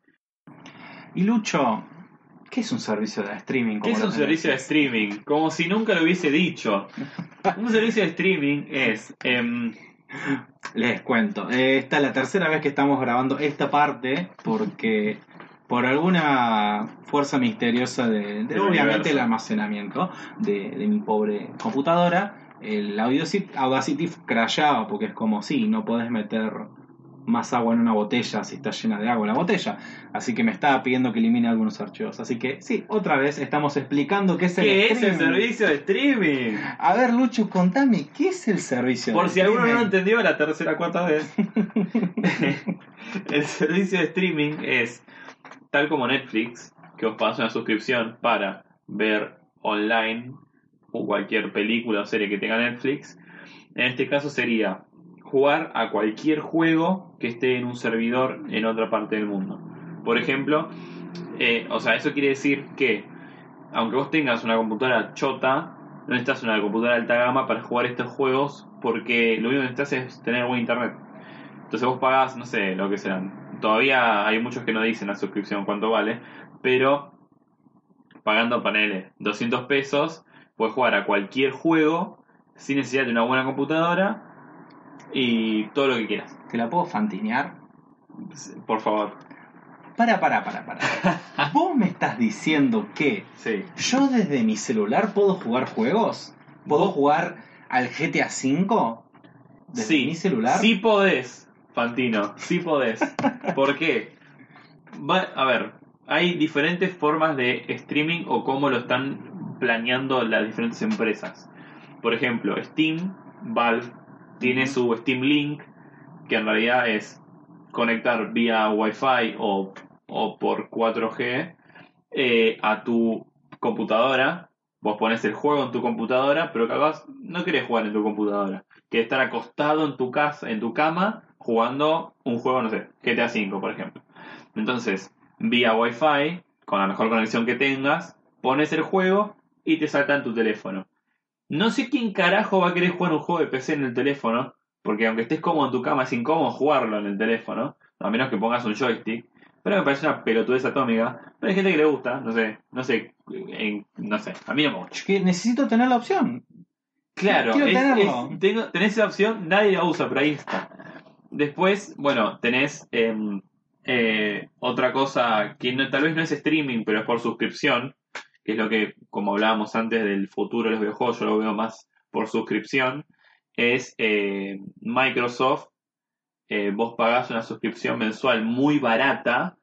B: Y Lucho, ¿qué es un servicio de streaming?
A: ¿Qué es un servicio de streaming? Como si nunca lo hubiese dicho. Un servicio de streaming es em,
B: Les cuento. Eh, esta es la tercera vez que estamos grabando esta parte porque por alguna fuerza misteriosa de, obviamente el almacenamiento de, de mi pobre computadora, el Audacity, Audacity crashaba porque es como, sí, no podés meter más agua en una botella si está llena de agua la botella. Así que me estaba pidiendo que elimine algunos archivos. Así que sí, otra vez estamos explicando qué es el
A: ¿Qué es el
B: streaming.
A: servicio de streaming?
B: A ver, Lucho, contame, ¿qué es el servicio
A: Por
B: de
A: si alguno no lo
B: streaming?
A: entendió la tercera cuarta vez. el servicio de streaming es tal como Netflix, que os pasa una suscripción para ver online o cualquier película o serie que tenga Netflix. En este caso sería jugar a cualquier juego que esté en un servidor en otra parte del mundo. Por ejemplo, eh, o sea, eso quiere decir que aunque vos tengas una computadora chota, no necesitas una computadora de alta gama para jugar estos juegos porque lo único que necesitas es tener buen internet. Entonces vos pagás, no sé, lo que serán. Todavía hay muchos que no dicen la suscripción cuánto vale, pero pagando paneles 200 pesos, puedes jugar a cualquier juego sin necesidad de una buena computadora y todo lo que quieras.
B: ¿Te la puedo fantinear?
A: Por favor.
B: Para, para, para, para. ¿Vos me estás diciendo que
A: Sí.
B: yo desde mi celular puedo jugar juegos? ¿Puedo jugar al GTA V? ¿Desde
A: Sí.
B: mi celular?
A: Sí podés, Fantino, sí podés. ¿Por qué? Va- a ver, hay diferentes formas de streaming o cómo lo están planeando las diferentes empresas. Por ejemplo, Steam, Valve, tiene su Steam Link, que en realidad es conectar vía Wi-Fi o, o por 4G eh, a tu computadora. Vos pones el juego en tu computadora, pero capaz no querés jugar en tu computadora. Querés estar acostado en tu casa, en tu cama, jugando un juego, no sé, GTA V, por ejemplo. Entonces, vía Wi-Fi, con la mejor conexión que tengas, pones el juego y te salta en tu teléfono. No sé quién carajo va a querer jugar un juego de PC en el teléfono, porque aunque estés cómodo en tu cama, es incómodo jugarlo en el teléfono, a menos que pongas un joystick. Pero me parece una pelotudez atómica. Pero hay gente que le gusta, no sé, no sé, en- no sé, a mí no me gusta.
B: Es que necesito tener la opción.
A: Claro,
B: Quiero
A: es-
B: tenerlo.
A: es- tengo- tenés esa opción, nadie la usa, pero ahí está. Después, bueno, tenés em, eh, otra cosa que no- tal vez no es streaming, pero es por suscripción, que es lo que, como hablábamos antes del futuro de los videojuegos, yo lo veo más por suscripción, es eh, Microsoft. eh, vos pagás una suscripción mensual muy barata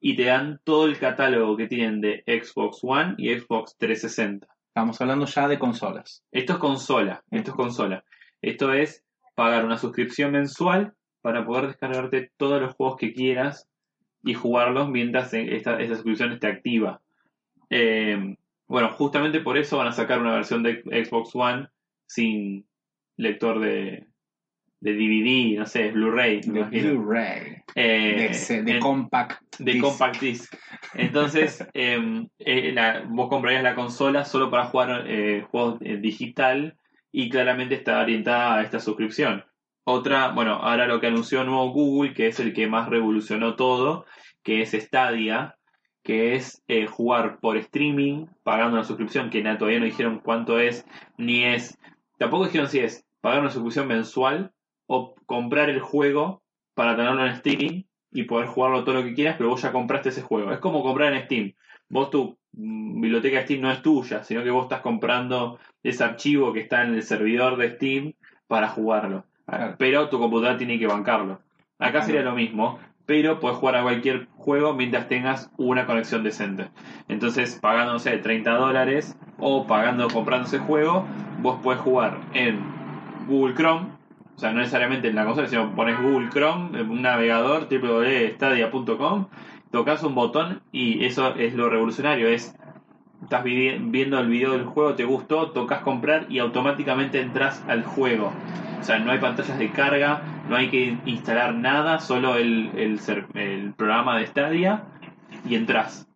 A: y te dan todo el catálogo que tienen de Xbox One y Xbox 360.
B: Estamos hablando ya de consolas.
A: Esto es consola, esto es consola. Esto es pagar una suscripción mensual para poder descargarte todos los juegos que quieras y jugarlos mientras esta, esta suscripción esté activa. Eh, Bueno, justamente por eso van a sacar una versión de Xbox One sin lector de, de DVD, no sé, Blu-ray.
B: De. Blu-ray.
A: Eh,
B: De, de
A: en-
B: compact.
A: de
B: disc.
A: compact disc. Entonces, em, eh, la- vos comprarías la consola solo para jugar juegos digital y claramente está orientada a esta suscripción. Otra, bueno, ahora lo que anunció nuevo Google, que es el que más revolucionó todo, que es Stadia, que es eh, jugar por streaming pagando una suscripción, que todavía no dijeron cuánto es, ni es, tampoco dijeron si es pagar una suscripción mensual o comprar el juego para tenerlo en streaming y poder jugarlo todo lo que quieras, pero vos ya compraste ese juego. Es como comprar en Steam. Vos tu mm, biblioteca de Steam no es tuya, sino que vos estás comprando ese archivo que está en el servidor de Steam para jugarlo.
B: Claro.
A: Pero tu computadora tiene que bancarlo. Acá sería lo mismo, pero puedes jugar a cualquier juego mientras tengas una conexión decente. Entonces, pagando, no sé, 30 dólares o pagando, comprando ese juego, vos puedes jugar en Google Chrome, o sea, no necesariamente en la consola, sino pones Google Chrome, un navegador, www.stadia.com, tocas un botón y eso es lo revolucionario, es estás viendo el video del juego, te gustó, tocas comprar y automáticamente entras al juego. O sea, no hay pantallas de carga, no hay que instalar nada, solo el, el programa de Stadia y entras.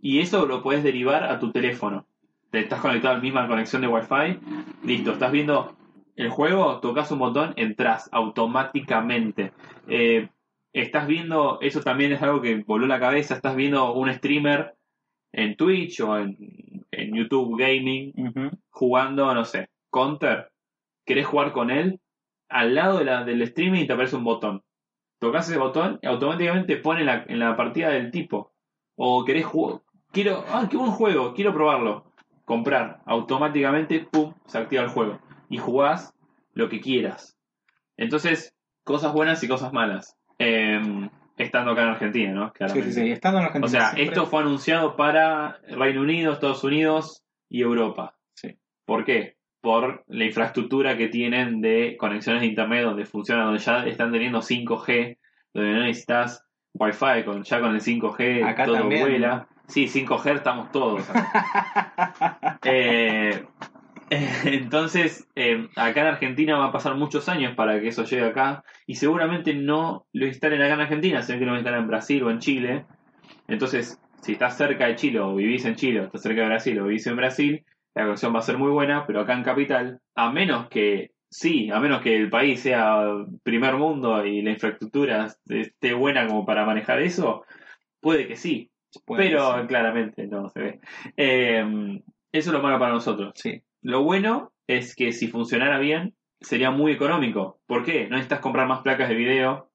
A: Y eso lo puedes derivar a tu teléfono. Te estás conectado a la misma conexión de Wi-Fi, listo, estás viendo el juego, tocas un botón, entras automáticamente. Eh, estás viendo, eso también es algo que voló la cabeza, estás viendo un streamer en Twitch o en, en YouTube Gaming jugando, no sé, Counter, querés jugar con él, al lado de la, del streaming te aparece un botón. Tocas ese botón y automáticamente pone en la, en la partida del tipo. O querés jugar, quiero, ah, qué buen juego, quiero probarlo. Comprar, automáticamente, pum, se activa el juego. Y jugás lo que quieras. Entonces, cosas buenas y cosas malas. Em, estando acá en Argentina, ¿no?
B: Sí,
A: Claramente.
B: sí, sí. Estando en Argentina.
A: O sea,
B: siempre-
A: esto fue anunciado para Reino Unido, Estados Unidos y Europa.
B: Sí.
A: ¿Por qué? Por la infraestructura que tienen de conexiones de internet donde funciona, donde ya están teniendo 5G, donde no necesitas Wi-Fi, con, ya con el 5G
B: Acá
A: todo
B: también.
A: vuela. Sí, 5G estamos todos. acá. Eh, entonces, eh, acá en Argentina va a pasar muchos años para que eso llegue acá y seguramente no lo instalen acá en Argentina, sino que lo instalan en Brasil o en Chile. Entonces, si estás cerca de Chile o vivís en Chile o estás cerca de Brasil o vivís en Brasil, la conexión va a ser muy buena, pero acá en Capital, a menos que, sí, a menos que el país sea primer mundo y la infraestructura esté buena como para manejar eso, puede que sí,
B: Puede
A: pero claramente no se ve. Eh, eso es lo malo para nosotros.
B: Sí.
A: Lo bueno es que si funcionara bien, sería muy económico. ¿Por qué? No necesitas comprar más placas de video,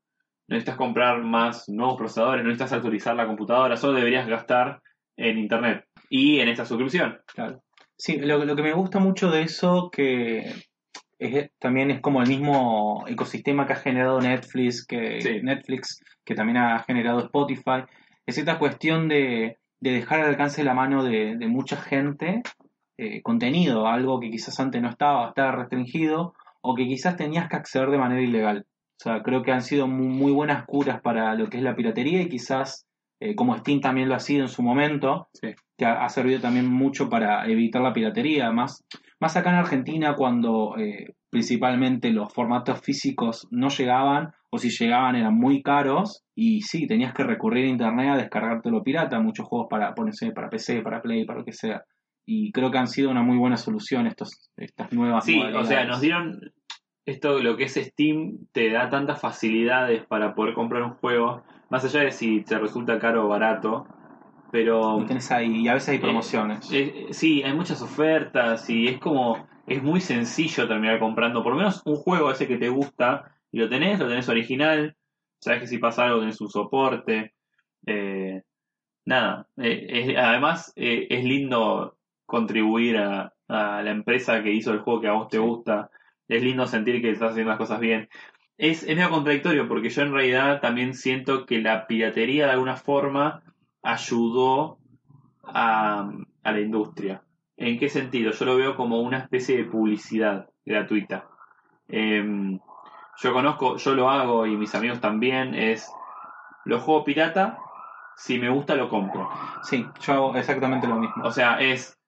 A: no necesitas comprar más nuevos procesadores, no necesitas actualizar la computadora, solo deberías gastar en internet y en esta suscripción.
B: Claro. Sí, lo, lo que me gusta mucho de eso que es, también es como el mismo ecosistema que ha generado Netflix, que
A: Sí.
B: Netflix, que también ha generado Spotify, es esta cuestión de, de dejar al alcance de la mano de, de mucha gente eh, contenido, algo que quizás antes no estaba, estaba restringido, o que quizás tenías que acceder de manera ilegal. O sea, creo que han sido muy, muy buenas curas para lo que es la piratería y quizás, eh, como Steam también lo ha sido en su momento,
A: Sí.
B: que ha, ha servido también mucho para evitar la piratería. Más, más acá en Argentina, cuando eh, principalmente los formatos físicos no llegaban, o si llegaban eran muy caros, y sí, tenías que recurrir a internet a descargártelo pirata, muchos juegos para ponerse para PC, para Play, para lo que sea. Y creo que han sido una muy buena solución estos, estas nuevas
A: Sí, o sea, nos dieron esto, lo que es Steam, te da tantas facilidades para poder comprar un juego, más allá de si te resulta caro o barato, pero
B: Lo tenés ahí, y a veces hay promociones.
A: Eh, sí, hay muchas ofertas y es como, es muy sencillo terminar comprando, por lo menos un juego ese que te gusta y lo tenés, lo tenés original, sabes que si pasa algo tenés un soporte, eh, nada, eh, además eh, es lindo contribuir a, a la empresa que hizo el juego que a vos te gusta, es lindo sentir que estás haciendo las cosas bien. Es, es medio contradictorio porque yo en realidad también siento que la piratería de alguna forma ayudó a, a la industria. ¿En qué sentido? Yo lo veo como una especie de publicidad gratuita. Em, yo conozco, yo lo hago y mis amigos también, es lo juego pirata, si me gusta lo compro.
B: Sí, yo hago exactamente lo mismo.
A: O sea, es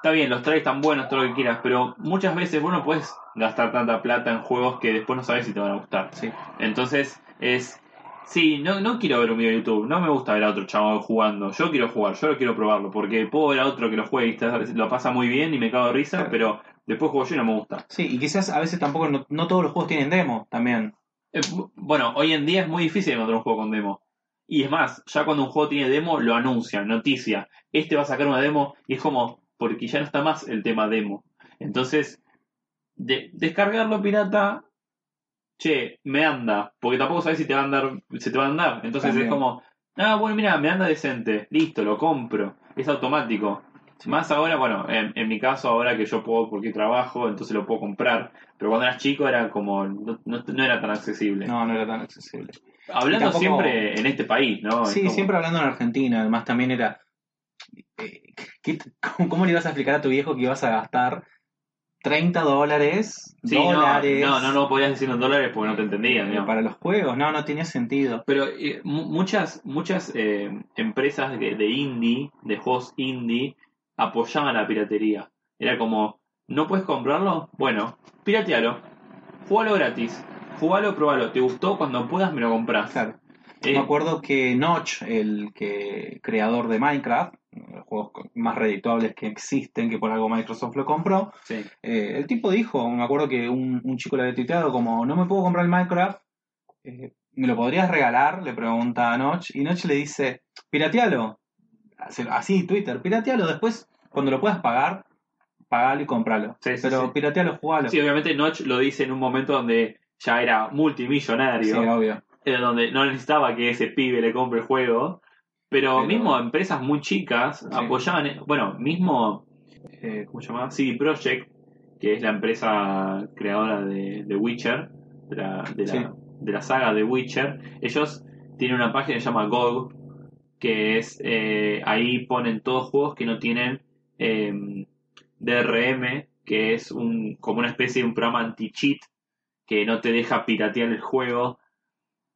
A: está bien, los traes están buenos, todo lo que quieras, pero muchas veces vos no puedes gastar tanta plata en juegos que después no sabes si te van a gustar.
B: Sí.
A: Entonces, es. Sí, no, no quiero ver un video de YouTube, no me gusta ver a otro chavo jugando. Yo quiero jugar, yo lo quiero probarlo, porque puedo ver a otro que lo juegue y está- lo pasa muy bien y me cago de risa,
B: Claro.
A: pero después juego yo y no me gusta.
B: Sí, y quizás a veces tampoco, no, no todos los juegos tienen demo también.
A: Eh, bu- bueno, hoy en día es muy difícil encontrar un juego con demo. Y es más, ya cuando un juego tiene demo, lo anuncian, noticia. Este va a sacar una demo y es como, porque ya no está más el tema demo. Entonces, de- descargarlo pirata, che, me anda, porque tampoco sabes si te va a andar, se te va a andar. Entonces
B: También.
A: es como, ah, bueno, mira, me anda decente, listo, lo compro. Es automático. Más ahora, bueno, en, en mi caso, ahora que yo puedo porque trabajo, entonces lo puedo comprar. Pero cuando eras chico era como, no, no- no era tan accesible.
B: No, no era tan accesible.
A: Hablando
B: tampoco-
A: siempre en este país, ¿no?
B: Sí,
A: como-
B: siempre hablando en Argentina, además también era... eh, ¿qué- cómo, le ibas a explicar a tu viejo que ibas a gastar 30 dólares?
A: Sí,
B: dólares
A: no, no, no podías decir en dólares porque no te entendían,
B: eh, para los juegos, no, no tenía sentido.
A: Pero eh, mu- muchas, muchas eh, empresas de, de indie, de juegos indie, apoyaban la piratería. Era como, ¿no puedes comprarlo? Bueno, piratealo. Jugalo gratis. Jugalo, probalo. ¿Te gustó? Cuando puedas me lo compras.
B: Claro. Me acuerdo que Notch, el que creador de Minecraft, los juegos más redituables que existen, que por algo Microsoft lo compró,
A: sí.
B: eh, el tipo dijo, me acuerdo que un, un chico le había tuiteado como, no me puedo comprar el Minecraft, eh, ¿me lo podrías regalar? Le pregunta a Notch, y Notch le dice, piratealo. Así- Así, Twitter, piratealo, después, cuando lo puedas pagar, pagalo y compralo.
A: Sí, sí,
B: Pero
A: sí.
B: piratealo, jugalo.
A: Sí, obviamente Notch lo dice en un momento donde ya era multimillonario.
B: Sí, obvio.
A: Donde no necesitaba que ese pibe le compre el juego. Pero,
B: Pero-
A: mismo empresas muy chicas apoyaban, eh, bueno, mismo, eh, ¿cómo se llama? CD Projekt, que es la empresa creadora de, de Witcher, de la, de, la,
B: Sí.
A: de la saga de Witcher, ellos tienen una página que se llama GOG, que es, eh, ahí ponen todos juegos que no tienen eh, DRM, que es un, como una especie de un programa anti-cheat, que no te deja piratear el juego.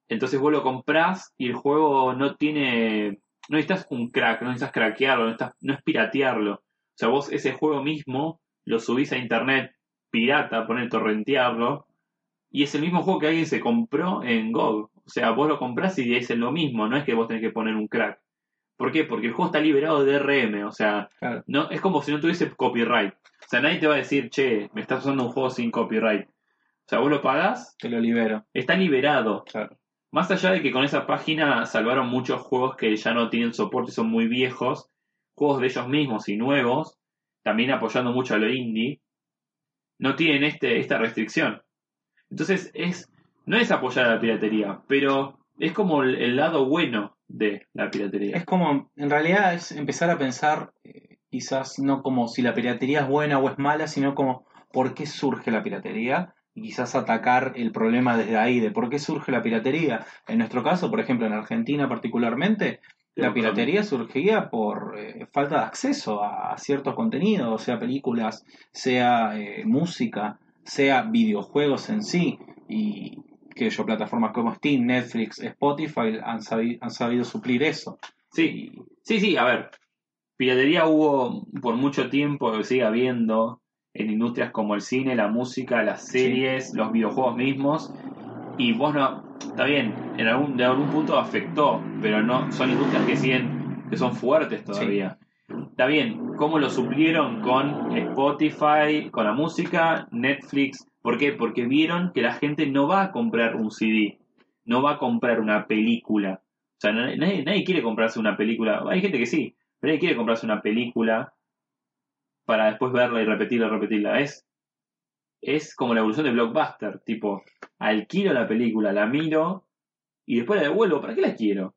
A: Entonces vos lo comprás y el juego no tiene. No necesitas un crack, no necesitas craquearlo, no, necesitas- no es piratearlo. O sea, vos ese juego mismo lo subís a internet pirata, poner torrentearlo, y es el mismo juego que alguien se compró en GOG. O sea, vos lo comprás y es lo mismo, no es que vos tenés que poner un crack. ¿Por qué? Porque el juego está liberado de DRM, o sea,
B: Claro.
A: no, es como si no tuviese copyright. O sea, nadie te va a decir, che, me estás usando un juego sin copyright. O sea, vos lo pagás,
B: Te lo libero.
A: está liberado.
B: Claro.
A: Más allá de que con esa página salvaron muchos juegos que ya no tienen soporte, son muy viejos, juegos de ellos mismos y nuevos, también apoyando mucho a lo indie, no tienen este, esta restricción. Entonces es no es apoyar a la piratería, pero es como el, lado bueno de la piratería.
B: Es como, en realidad es empezar a pensar, eh, quizás no como si la piratería es buena o es mala, sino como por qué surge la piratería y quizás atacar el problema desde ahí, de por qué surge la piratería. En nuestro caso, por ejemplo, en Argentina particularmente, la piratería surgía por eh, falta de acceso a, a ciertos contenidos, sea películas, sea eh, música, sea videojuegos en sí. Y que yo, plataformas como Steam, Netflix, Spotify han, sabi- han sabido suplir eso.
A: Sí, sí, sí, a ver. Piratería hubo por mucho tiempo, sigue habiendo en industrias como el cine, la música, las series, los videojuegos mismos. Y vos no, está bien, en algún, de algún punto afectó, pero no, son industrias que siguen, que son fuertes todavía. Está bien, ¿cómo lo suplieron con Spotify, con la música, Netflix? ¿Por qué? Porque vieron que la gente no va a comprar un CD, no va a comprar una película. O sea, nadie, nadie- nadie quiere comprarse una película. Hay gente que sí, pero nadie quiere comprarse una película para después verla y repetirla y repetirla. Es, es como la evolución de Blockbuster. Tipo, alquilo la película, la miro y después la devuelvo. ¿Para qué la quiero?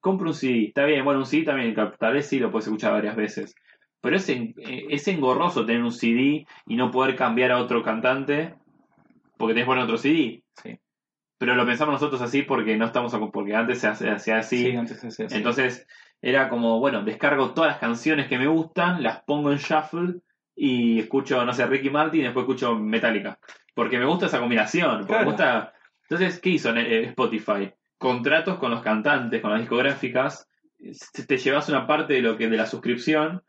A: Compro un CD. Está bien, bueno, un CD también, tal vez sí lo puedes escuchar varias veces. Pero es, en- eh, es engorroso tener un CD y no poder cambiar a otro cantante porque tenés poner otro CD.
B: Sí,
A: Pero lo pensamos nosotros así porque no estamos porque antes se hacía así.
B: Sí, antes se hacía así.
A: Entonces era como, bueno, descargo todas las canciones que me gustan, las pongo en shuffle y escucho, no sé, Ricky Martin y después escucho Metallica. Porque me gusta esa combinación. porque
B: Claro.
A: me gusta... Entonces, ¿qué hizo eh, Spotify? Contratos con los cantantes, con las discográficas. Te te llevas una parte de lo que de la suscripción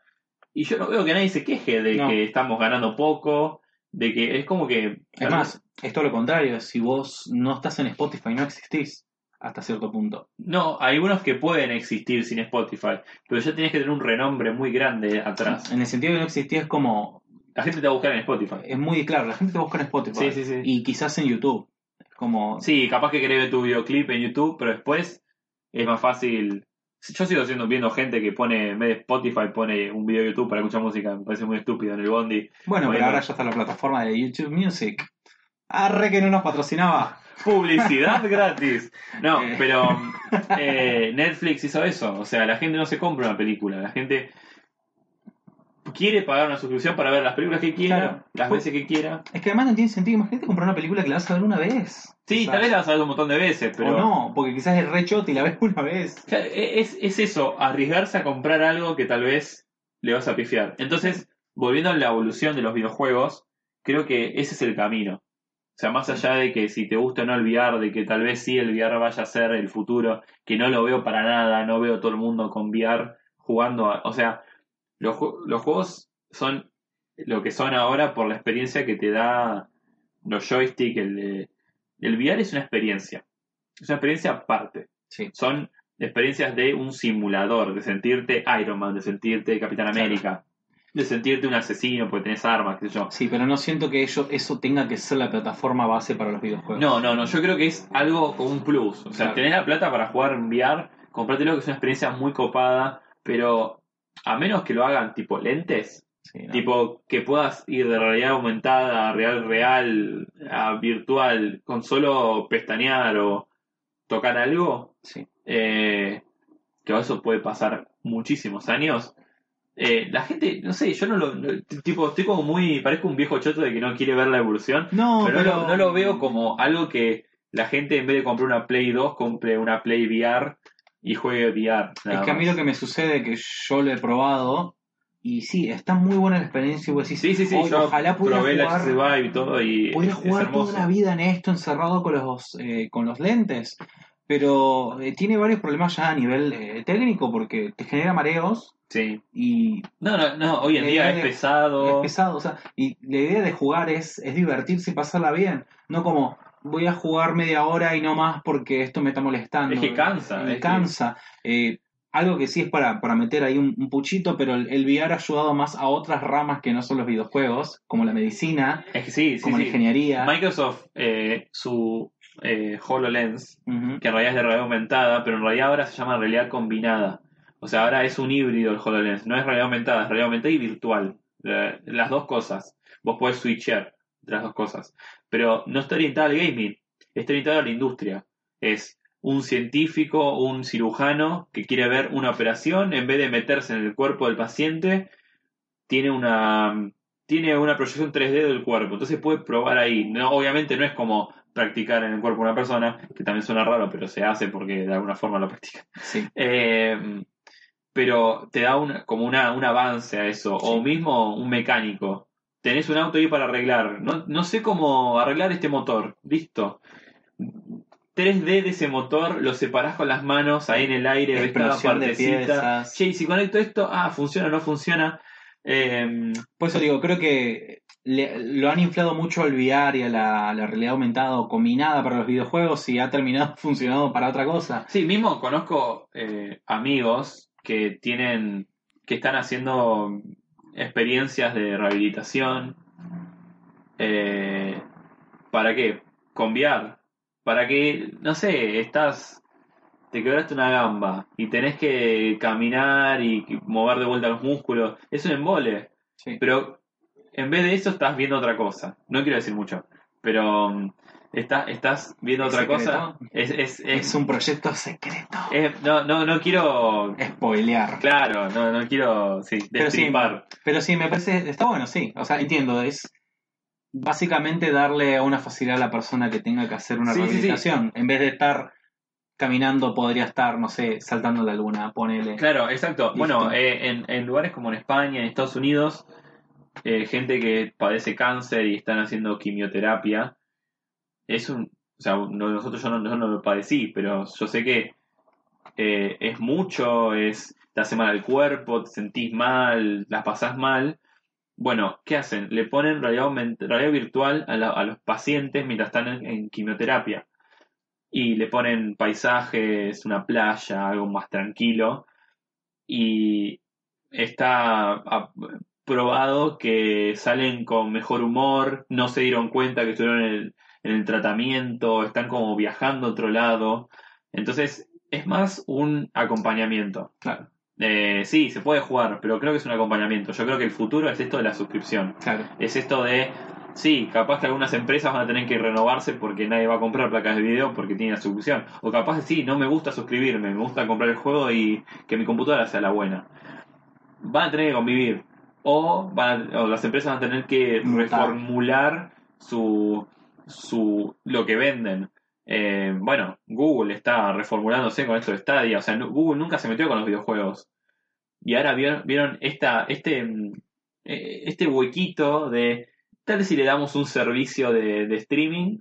A: Y yo no veo que nadie se queje de
B: No.
A: que estamos ganando poco, de que es como que...
B: Es más, es todo lo contrario. Si vos no estás en Spotify, no existís hasta cierto punto.
A: No, hay unos que pueden existir sin Spotify, pero ya tienes que tener un renombre muy grande atrás.
B: En el sentido de que no existís es como...
A: La gente te va a buscar en Spotify.
B: Es muy claro, la gente te busca en Spotify.
A: Sí, sí, sí.
B: Y quizás en YouTube. Como...
A: Sí, capaz que querés ver tu videoclip en YouTube, pero después es más fácil. Yo sigo siendo, viendo gente que pone, en vez de Spotify, pone un video de YouTube para escuchar música. Me parece muy estúpido en el Bondi.
B: Bueno, pero ahora ya está la plataforma de YouTube Music. Arre que no nos patrocinaba.
A: Publicidad gratis. No,
B: Eh.
A: pero eh, Netflix hizo eso. O sea, la gente no se compra una película. La gente quiere pagar una suscripción para ver las películas que quiera,
B: Claro.
A: las veces que quiera.
B: Es que además no tiene sentido. Imagínate comprar una película que la vas a ver una vez.
A: Sí, tal vez la vas a ver un montón de veces, pero.
B: O no, porque quizás es re chota y la ves una vez.
A: Claro, e, Es, es eso, arriesgarse a comprar algo que tal vez le vas a pifiar. Entonces, volviendo a la evolución de los videojuegos, creo que ese es el camino. O sea, más allá de que si te gusta o no el VR, de que tal vez sí el VR vaya a ser el futuro, que no lo veo para nada, no veo todo el mundo con VR jugando. a- o sea, los, los juegos son lo que son ahora por la experiencia que te da los joystick. El, el VR es una experiencia. Es una experiencia aparte
B: Sí.
A: son experiencias de un simulador, de sentirte Iron Man, de sentirte Capitán. América, de sentirte un asesino porque tenés armas, qué sé yo.
B: Sí, pero no siento que ello, eso tenga que ser la plataforma base para los videojuegos.
A: No, no, no, yo creo que es algo como un plus. O sea,
B: Claro.
A: tenés la plata para jugar en VR, comprátelo que es una experiencia muy copada, pero a menos que lo hagan tipo lentes,
B: Sí, no.
A: tipo que puedas ir de realidad aumentada a real real, a virtual, con solo pestañear o tocar algo,
B: Sí.
A: eh, que eso puede pasar muchísimos años. Eh, la gente, no sé, yo no lo. no- tipo, estoy como muy. Parezco un viejo choto de que no quiere ver la evolución.
B: No,
A: pero,
B: pero,
A: no, lo, no lo veo como algo que la gente en vez de comprar una Play 2, compre una Play VR y juegue VR.
B: Es que a mí lo que me sucede es que yo lo he probado y sí, está muy buena la experiencia. Y vos decís,
A: Sí, sí, sí,
B: "Oye,
A: yo
B: ojalá pudiera
A: la
B: jugar,
A: Revive y todo y
B: pudiera jugar toda la vida en esto encerrado con los, eh, con los lentes. Pero eh, tiene varios problemas ya a nivel eh, técnico porque te genera mareos
A: Sí.
B: y
A: No, no, no, hoy en
B: La
A: día es pesado.
B: es pesado. O sea, y la idea de jugar es, es divertirse y pasarla bien. No como voy a jugar media hora y no más porque esto me está molestando.
A: Es que cansa,
B: Me
A: es que-
B: cansa. Eh, algo que sí es para, para meter ahí un, un puchito, pero el, el VR ha ayudado más a otras ramas que no son los videojuegos, como la medicina,
A: Es que sí, sí,
B: como la
A: sí.
B: ingeniería.
A: Microsoft, eh, su eh, HoloLens,
B: Ujú.
A: que en realidad es de realidad aumentada, pero en realidad ahora se llama realidad combinada. O sea, ahora es un híbrido el HoloLens. No es realidad aumentada, es realidad aumentada y virtual. Las dos cosas. Vos podés switchar entre las dos cosas. Pero no está orientada al gaming, está orientada a la industria. Es un científico, un cirujano que quiere ver una operación, en vez de meterse en el cuerpo del paciente, tiene una tiene una proyección 3D del cuerpo, entonces puede probar ahí. No, obviamente no es como practicar en el cuerpo de una persona, que también suena raro, pero se hace porque de alguna forma lo practica.
B: Sí.
A: Eh, pero te da un, como una, un avance a eso, o mismo un mecánico. Tenés un auto ahí para arreglar. No, no sé cómo arreglar este motor. Listo. 3D de ese motor, lo separás con las manos ahí en el aire, ves cada partecita. Che, y si conecto esto, ah, funciona o no funciona. Eh,
B: Por eso digo, creo que le- lo han inflado mucho al VR y a la, a la realidad aumentada o combinada para los videojuegos y ha terminado funcionando para otra cosa.
A: Sí, mismo conozco eh, amigos que tienen, que están haciendo experiencias de rehabilitación. Eh, ¿Para qué? Con VR. Para que, no sé, estás, te quebraste una gamba y tenés que caminar y mover de vuelta los músculos. Es un embole.
B: Sí.
A: Pero en vez de eso estás viendo otra cosa. No quiero decir mucho, pero mm, está- estás viendo
B: ¿Es
A: otra
B: secreto?
A: cosa. Es, es, es-
B: Es un proyecto secreto.
A: no, no, no quiero.
B: Spoilear.
A: Claro, no, no quiero sí,
B: Pero sí. Pero sí, me parece, está bueno, sí. O sea, entiendo, es básicamente darle una facilidad a la persona que tenga que hacer una
A: Sí, sí, sí.
B: rehabilitación. En vez de estar caminando, podría estar, no sé, saltando la luna, ponele.
A: Claro, exacto.
B: Listo.
A: Bueno, eh, en, en lugares como en España, en Estados Unidos, eh, gente que padece cáncer y están haciendo quimioterapia, es un. O sea, no- nosotros yo no, yo no lo padecí, pero yo sé que eh, es mucho, es te hace mal al cuerpo, te sentís mal, las pasás mal. Bueno, ¿qué hacen? Le ponen realidad, realidad virtual a los pacientes mientras están en, en quimioterapia. Y le ponen paisajes, una playa, algo más tranquilo. Y está ah, probado que salen con mejor humor, no se dieron cuenta que estuvieron en el, en el tratamiento, están como viajando a otro lado. Entonces, es más un acompañamiento.
B: Claro,
A: Eh, sí, se puede jugar, pero creo que es un acompañamiento. Yo creo que el futuro es esto de la suscripción.
B: claro.
A: Es esto de, sí, capaz que algunas empresas van a tener que renovarse porque nadie va a comprar placas de video porque tiene la suscripción. O capaz, sí, no me gusta suscribirme, me gusta comprar el juego y que mi computadora sea la buena. Van a tener que convivir. O, van a- o las empresas van a tener que
B: Mutar.
A: reformular su, su, lo que venden. Eh, bueno, Google está reformulándose con esto de Stadia. O sea, no- Google nunca se metió con los videojuegos. Y ahora vieron, vieron esta, este, eh, este huequito de tal vez si le damos un servicio de, de streaming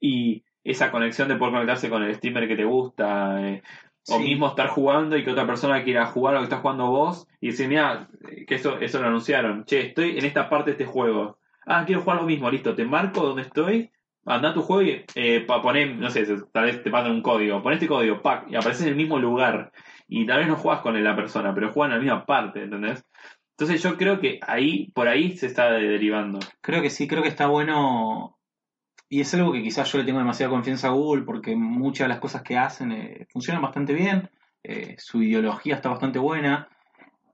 A: y esa conexión de poder conectarse con el streamer que te gusta. eh, o
B: Sí.
A: mismo estar jugando y que otra persona quiera jugar lo que estás jugando vos y decir, mira, que eso, eso lo anunciaron. Che, estoy en esta parte de este juego. Ah, quiero jugar lo mismo, listo. Te marco donde estoy. Anda a tu juego y eh, poner, no sé, tal vez te mandan un código. Pon este código, pack, y apareces en el mismo lugar. Y tal vez no juegas con la persona, pero juegan en la misma parte, ¿entendés? Entonces yo creo que ahí, por ahí se está derivando.
B: Creo que sí, creo que está bueno. Y es algo que quizás yo le tengo demasiada confianza a Google porque muchas de las cosas que hacen eh, funcionan bastante bien. eh, su ideología está bastante buena.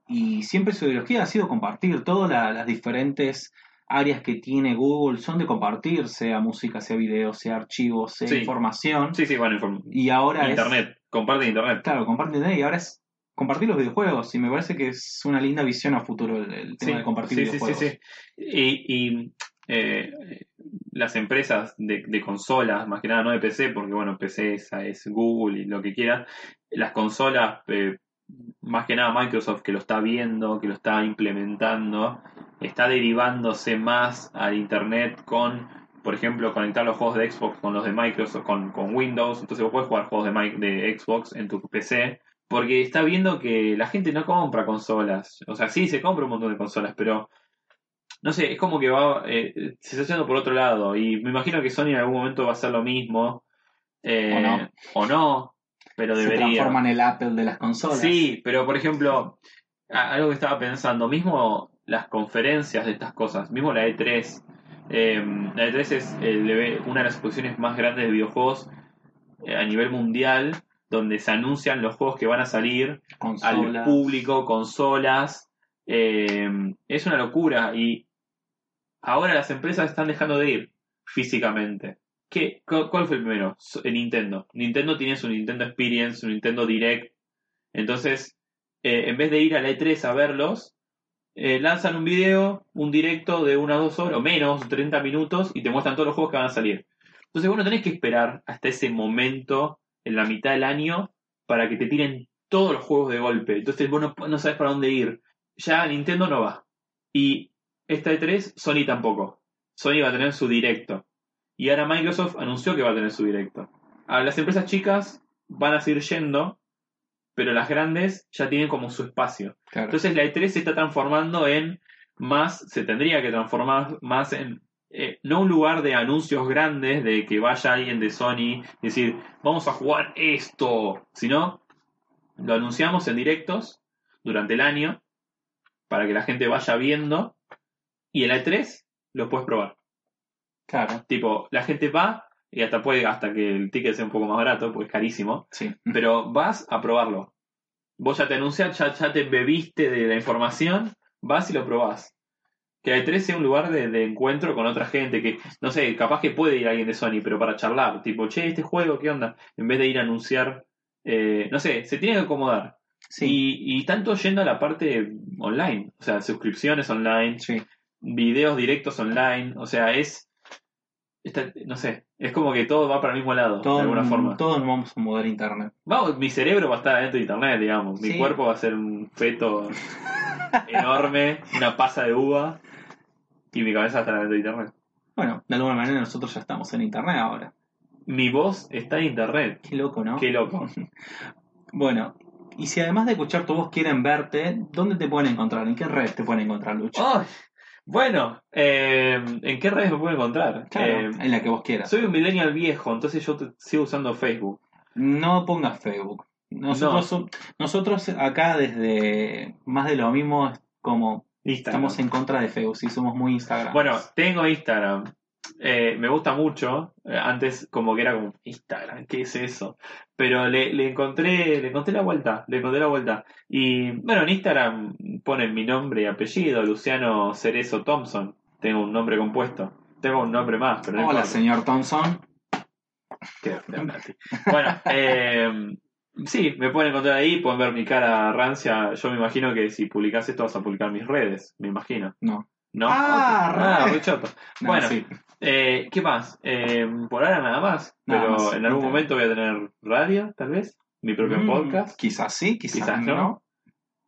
B: Y siempre su ideología ha sido compartir. Todas la- las diferentes áreas que tiene Google son de compartir, sea música, sea video, sea archivos, sea
A: Sí.
B: información.
A: Sí, sí, bueno, inform-
B: Y ahora es.
A: internet, comparte internet.
B: Claro, comparten internet y ahora es compartir los videojuegos. Y me parece que es una linda visión a futuro el, el tema
A: Sí,
B: de compartir
A: sí, sí,
B: videojuegos.
A: sí, sí. Y, y, eh, las empresas de, de consolas, más que nada no de PC, porque bueno, PC es, es Google y lo que quieras, las consolas, eh, más que nada Microsoft que lo está viendo, que lo está implementando, está derivándose más al Internet con, por ejemplo, conectar los juegos de Xbox con los de Microsoft, con, con Windows, entonces vos puedes jugar juegos de Xbox en tu PC. Porque está viendo que la gente no compra consolas. O sea, sí se compra un montón de consolas, pero no sé, es como que va, eh, se está haciendo por otro lado. Y me imagino que Sony en algún momento va a hacer lo mismo. eh,
B: O no.
A: o no, pero
B: Se
A: debería.
B: transforma en el Apple de las consolas.
A: Sí, pero por ejemplo, algo que estaba pensando, mismo las conferencias de estas cosas, mismo la E3. eh, la E3 es el eve- una de las exposiciones más grandes de videojuegos eh, a nivel mundial, donde se anuncian los juegos que van a salir al público, consolas. eh, es una locura y ahora las empresas están dejando de ir físicamente. ¿Qué? ¿Cu- ¿Cuál fue el primero? Eh, Nintendo. Nintendo tiene su Nintendo Experience, su Nintendo Direct. Entonces, eh, en vez de ir a la E3 a verlos, eh, lanzan un video, un directo de unas dos horas o menos, 30 minutos, y te muestran todos los juegos que van a salir. Entonces, vos no tenés que esperar hasta ese momento, en la mitad del año, para que te tiren todos los juegos de golpe. Entonces, vos no, no sabes para dónde ir. Ya Nintendo no va. Y esta E3, Sony tampoco. Sony va a tener su directo. Y ahora Microsoft anunció que va a tener su directo. A las empresas chicas van a seguir yendo, pero las grandes ya tienen como su espacio.
B: Claro.
A: Entonces la E3 se está transformando en más, se tendría que transformar más en, eh, no un lugar de anuncios grandes, de que vaya alguien de Sony y decir, vamos a jugar esto, sino lo anunciamos en directos durante el año para que la gente vaya viendo y en la E3 lo puedes probar.
B: Claro,
A: Tipo, la gente va y hasta puede, hasta que el ticket sea un poco más barato, porque es carísimo,
B: sí.
A: pero vas a probarlo. Vos ya te anuncias, ya, ya te bebiste de la información, vas y lo probás. Que la E3 sea un lugar de, de encuentro con otra gente, que, no sé, capaz que puede ir alguien de Sony, pero para charlar, tipo, che, este juego, ¿qué onda? En vez de ir a anunciar, eh, no sé, se tiene que acomodar.
B: Sí,
A: Y, y tanto yendo a la parte online, o sea, suscripciones online,
B: sí.
A: videos directos online, o sea, es, está- no sé, es como que todo va para el mismo lado,
B: Todo,
A: de alguna forma.
B: Todos nos vamos a mudar a internet.
A: Vamos, mi cerebro va a estar adentro de internet, digamos. Mi
B: Sí.
A: cuerpo va a ser un feto enorme, una pasa de uva, y mi cabeza va a estar adentro de internet.
B: Bueno, de alguna manera nosotros ya estamos en internet ahora.
A: Mi voz está en internet.
B: Qué loco, ¿no?
A: Qué loco.
B: Bueno, y si además de escuchar tu voz quieren verte, ¿dónde te pueden encontrar? ¿En qué red te pueden encontrar, Lucho?
A: Ay, bueno, eh, ¿en qué redes me puedo encontrar?
B: Claro,
A: Eh,
B: en la que vos quieras.
A: soy un millennial viejo, entonces yo te- sigo usando Facebook.
B: No pongas Facebook. Nosotros, so- nosotros acá desde más de lo mismo como
A: Instagram.
B: estamos en contra de Facebook, sí somos muy Instagram.
A: Bueno, tengo Instagram. Eh, me gusta mucho. Eh, antes como que era como Instagram, ¿qué es eso? Pero le, le encontré, le encontré la vuelta, le encontré la vuelta. Y bueno, en Instagram ponen mi nombre y apellido, Luciano Cerezo Thompson. Tengo un nombre compuesto. Tengo un nombre más, pero no
B: Hola, señor Thompson.
A: Qué. Bueno, eh, sí, me pueden encontrar ahí, pueden ver mi cara rancia. Yo me imagino que si publicas esto vas a publicar mis redes, me imagino.
B: No.
A: ¿No?
B: Ah,
A: ah muy choto.
B: No,
A: Bueno,
B: sí.
A: eh, ¿qué más? Eh, por ahora nada más.
B: Nada
A: pero
B: más,
A: en algún momento voy a tener radio, tal vez. Mi propio
B: Mm,
A: podcast.
B: Quizás sí, quizás,
A: Quizás
B: no.
A: no.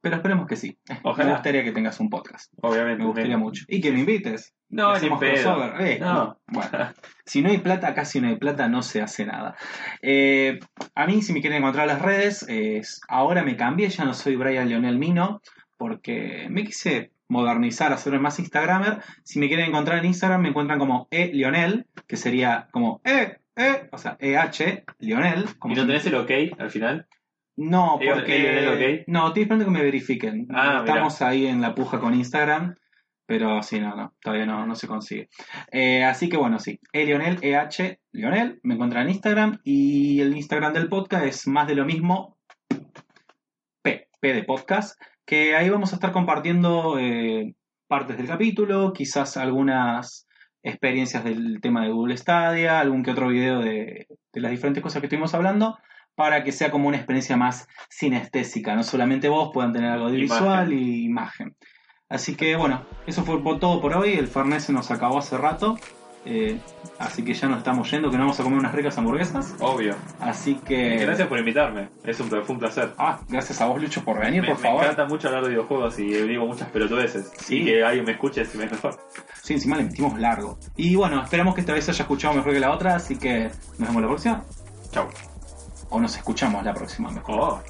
B: Pero esperemos que sí. Me
A: Ojalá.
B: gustaría que tengas un podcast.
A: Obviamente.
B: Me gustaría mucho. Y que me invites.
A: No, ni pedo.
B: Eh,
A: No.
B: Bueno, si no hay plata, casi no hay plata, no se hace nada. Eh, a mí, si me quieren encontrar en las redes, es- ahora me cambié, ya no soy Brian Leonel Mino, porque me quise modernizar, hacerme más Instagramer. Si me quieren encontrar en Instagram, me encuentran como E Lionel, que sería como E, E, o sea, EH, Lionel. Como
A: ¿Y no tenés el ok al final?
B: No,
A: E-
B: porque...
A: E Lionel, ok.
B: No, estoy esperando que me verifiquen.
A: Ah,
B: Estamos ahí en la puja con Instagram. Pero sí, no, no, todavía no, no se consigue. Eh, así que bueno, sí. E Lionel, EH Lionel, me encuentran en Instagram. Y el Instagram del podcast es más de lo mismo. P, P de podcast. Que ahí vamos a estar compartiendo eh, partes del capítulo, quizás algunas experiencias del tema de Google Stadia, algún que otro video de, de las diferentes cosas que estuvimos hablando, para que sea como una experiencia más sinestésica, no solamente vos puedan tener algo de visual y imagen. Así que bueno, eso fue todo por hoy, el Fernet se nos acabó hace rato, eh, así que ya nos estamos yendo, que nos vamos a comer unas ricas hamburguesas,
A: Obvio.
B: así que...
A: Gracias por invitarme. Es un, fue un placer.
B: Ah, gracias a vos Lucho por venir,
A: me,
B: por
A: me
B: favor.
A: encanta mucho hablar de videojuegos y digo muchas pelotudeces.
B: Sí.
A: Y que alguien me escuche si me es mejor.
B: Sí, encima le metimos largo. Y bueno, esperamos que esta vez haya escuchado mejor que la otra, así que nos vemos la próxima.
A: Chau.
B: O nos escuchamos la próxima mejor.
A: Oh,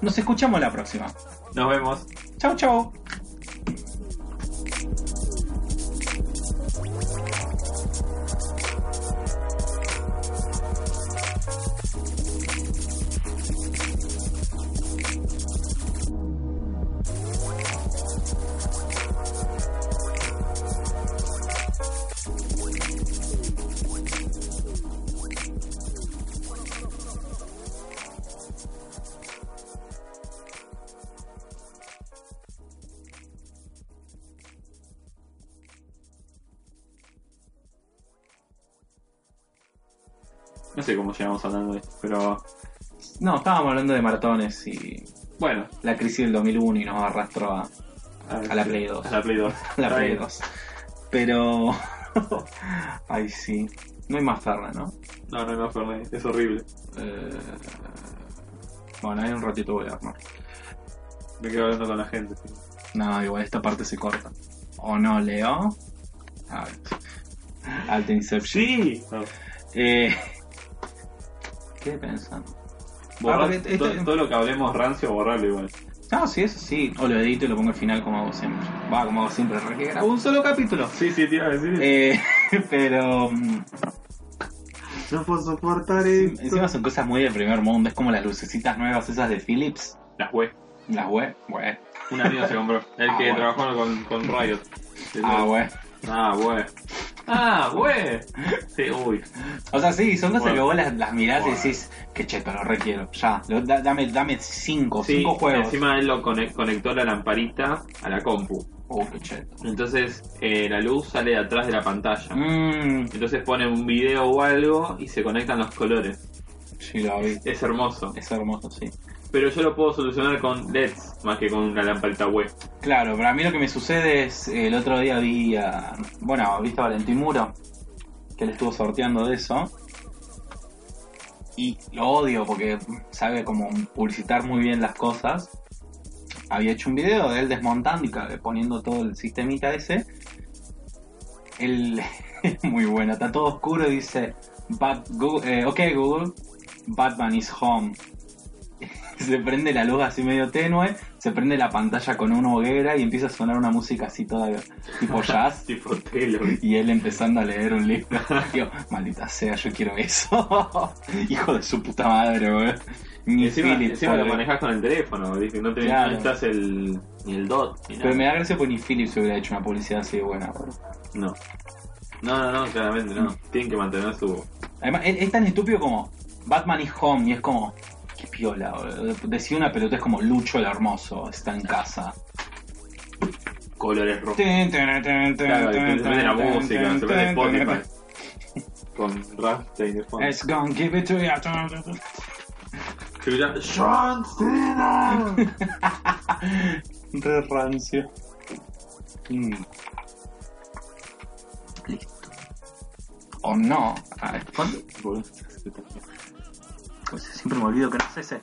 B: Nos escuchamos la próxima.
A: nos vemos.
B: Chau, chau.
A: Sé cómo llegamos hablando de esto, pero
B: No, estábamos hablando de maratones y
A: bueno.
B: la crisis del 2001 y nos arrastró a, A la Play 2.
A: A la Play 2.
B: a la Play
A: bien.
B: 2. Pero... Ay, sí. No hay más Fernet, ¿no?
A: No, no, no, Fernet. Es horrible.
B: Eh, Bueno, hay un ratito voy a armar.
A: Me quedo hablando con la gente.
B: No, igual esta parte se corta. ¿O no, Leo? A ver. Alta Inception.
A: Sí. No.
B: Eh, ¿Qué pensan?
A: Borrar-
B: Ah, este-
A: todo, todo lo que hablemos rancio, borrarlo igual.
B: No, sí, eso sí. O lo edito y lo pongo al final como hago siempre. Va, como hago siempre. re que grabo un solo capítulo.
A: Sí, sí, a decir.
B: Eh, pero mm,
A: no puedo soportar
B: encima son cosas muy de primer mundo. Es como las lucecitas nuevas esas de Philips.
A: Las web.
B: Las web, web.
A: Un amigo se compró. El
B: Ah,
A: que
B: bueno.
A: trabajó con, con Riot.
B: Ah, web.
A: Ah, web. Ah, web. Sí, uy.
B: O sea, sí, son cosas que vos las, las mirás y decís, que cheto, lo requiero. Ya, lo- da- dame, dame cinco,
A: Sí,
B: cinco juegos.
A: encima él lo conec- conectó la lamparita a la compu.
B: Oh, qué cheto.
A: Entonces eh, la luz sale de atrás de la pantalla.
B: Mmm,
A: Entonces pone un video o algo y se conectan los colores.
B: sí, lo vi.
A: Es hermoso.
B: Es hermoso, sí.
A: Pero yo lo puedo solucionar con LEDs más que con una lamparita web.
B: Claro, pero a mí lo que me sucede es, el otro día vi a, bueno, viste a Valentín Muro, que él estuvo sorteando de eso. Y lo odio porque sabe como publicitar muy bien las cosas. Había hecho un video de él desmontando y poniendo todo el sistemita ese. Él es muy bueno, está todo oscuro y dice, Bat- Google- eh, ok Google, Batman is home. Se prende la luz así medio tenue, se prende la pantalla con una hoguera y empieza a sonar una música así toda tipo jazz.
A: tipo telo.
B: Y él empezando a leer un libro. Digo, maldita sea, yo quiero eso. Hijo de su puta madre, weón. Ni
A: encima,
B: Philip,
A: encima lo manejas con el teléfono, ¿viste? no, te,
B: Claro.
A: necesitas el, ni el dot. Ni
B: Pero me da gracia porque ni Philip se hubiera hecho una publicidad así de buena, weón.
A: No. No, no, no, claramente no. Tienen que mantener su.
B: Además, es, es tan estúpido como Batman is home y es como. Piola. Decía una pelota es como Lucho el Hermoso, está en casa.
A: colores rojos. Claro, prende la música, se
B: tin,
A: Spotify. Con Rammstein de fondo.
B: It's gonna give it to you.
A: Escucha, John Cena.
B: Re rancio. Mm. Listo. O no.
A: Boludo.
B: Pues siempre me olvido que no sé ese.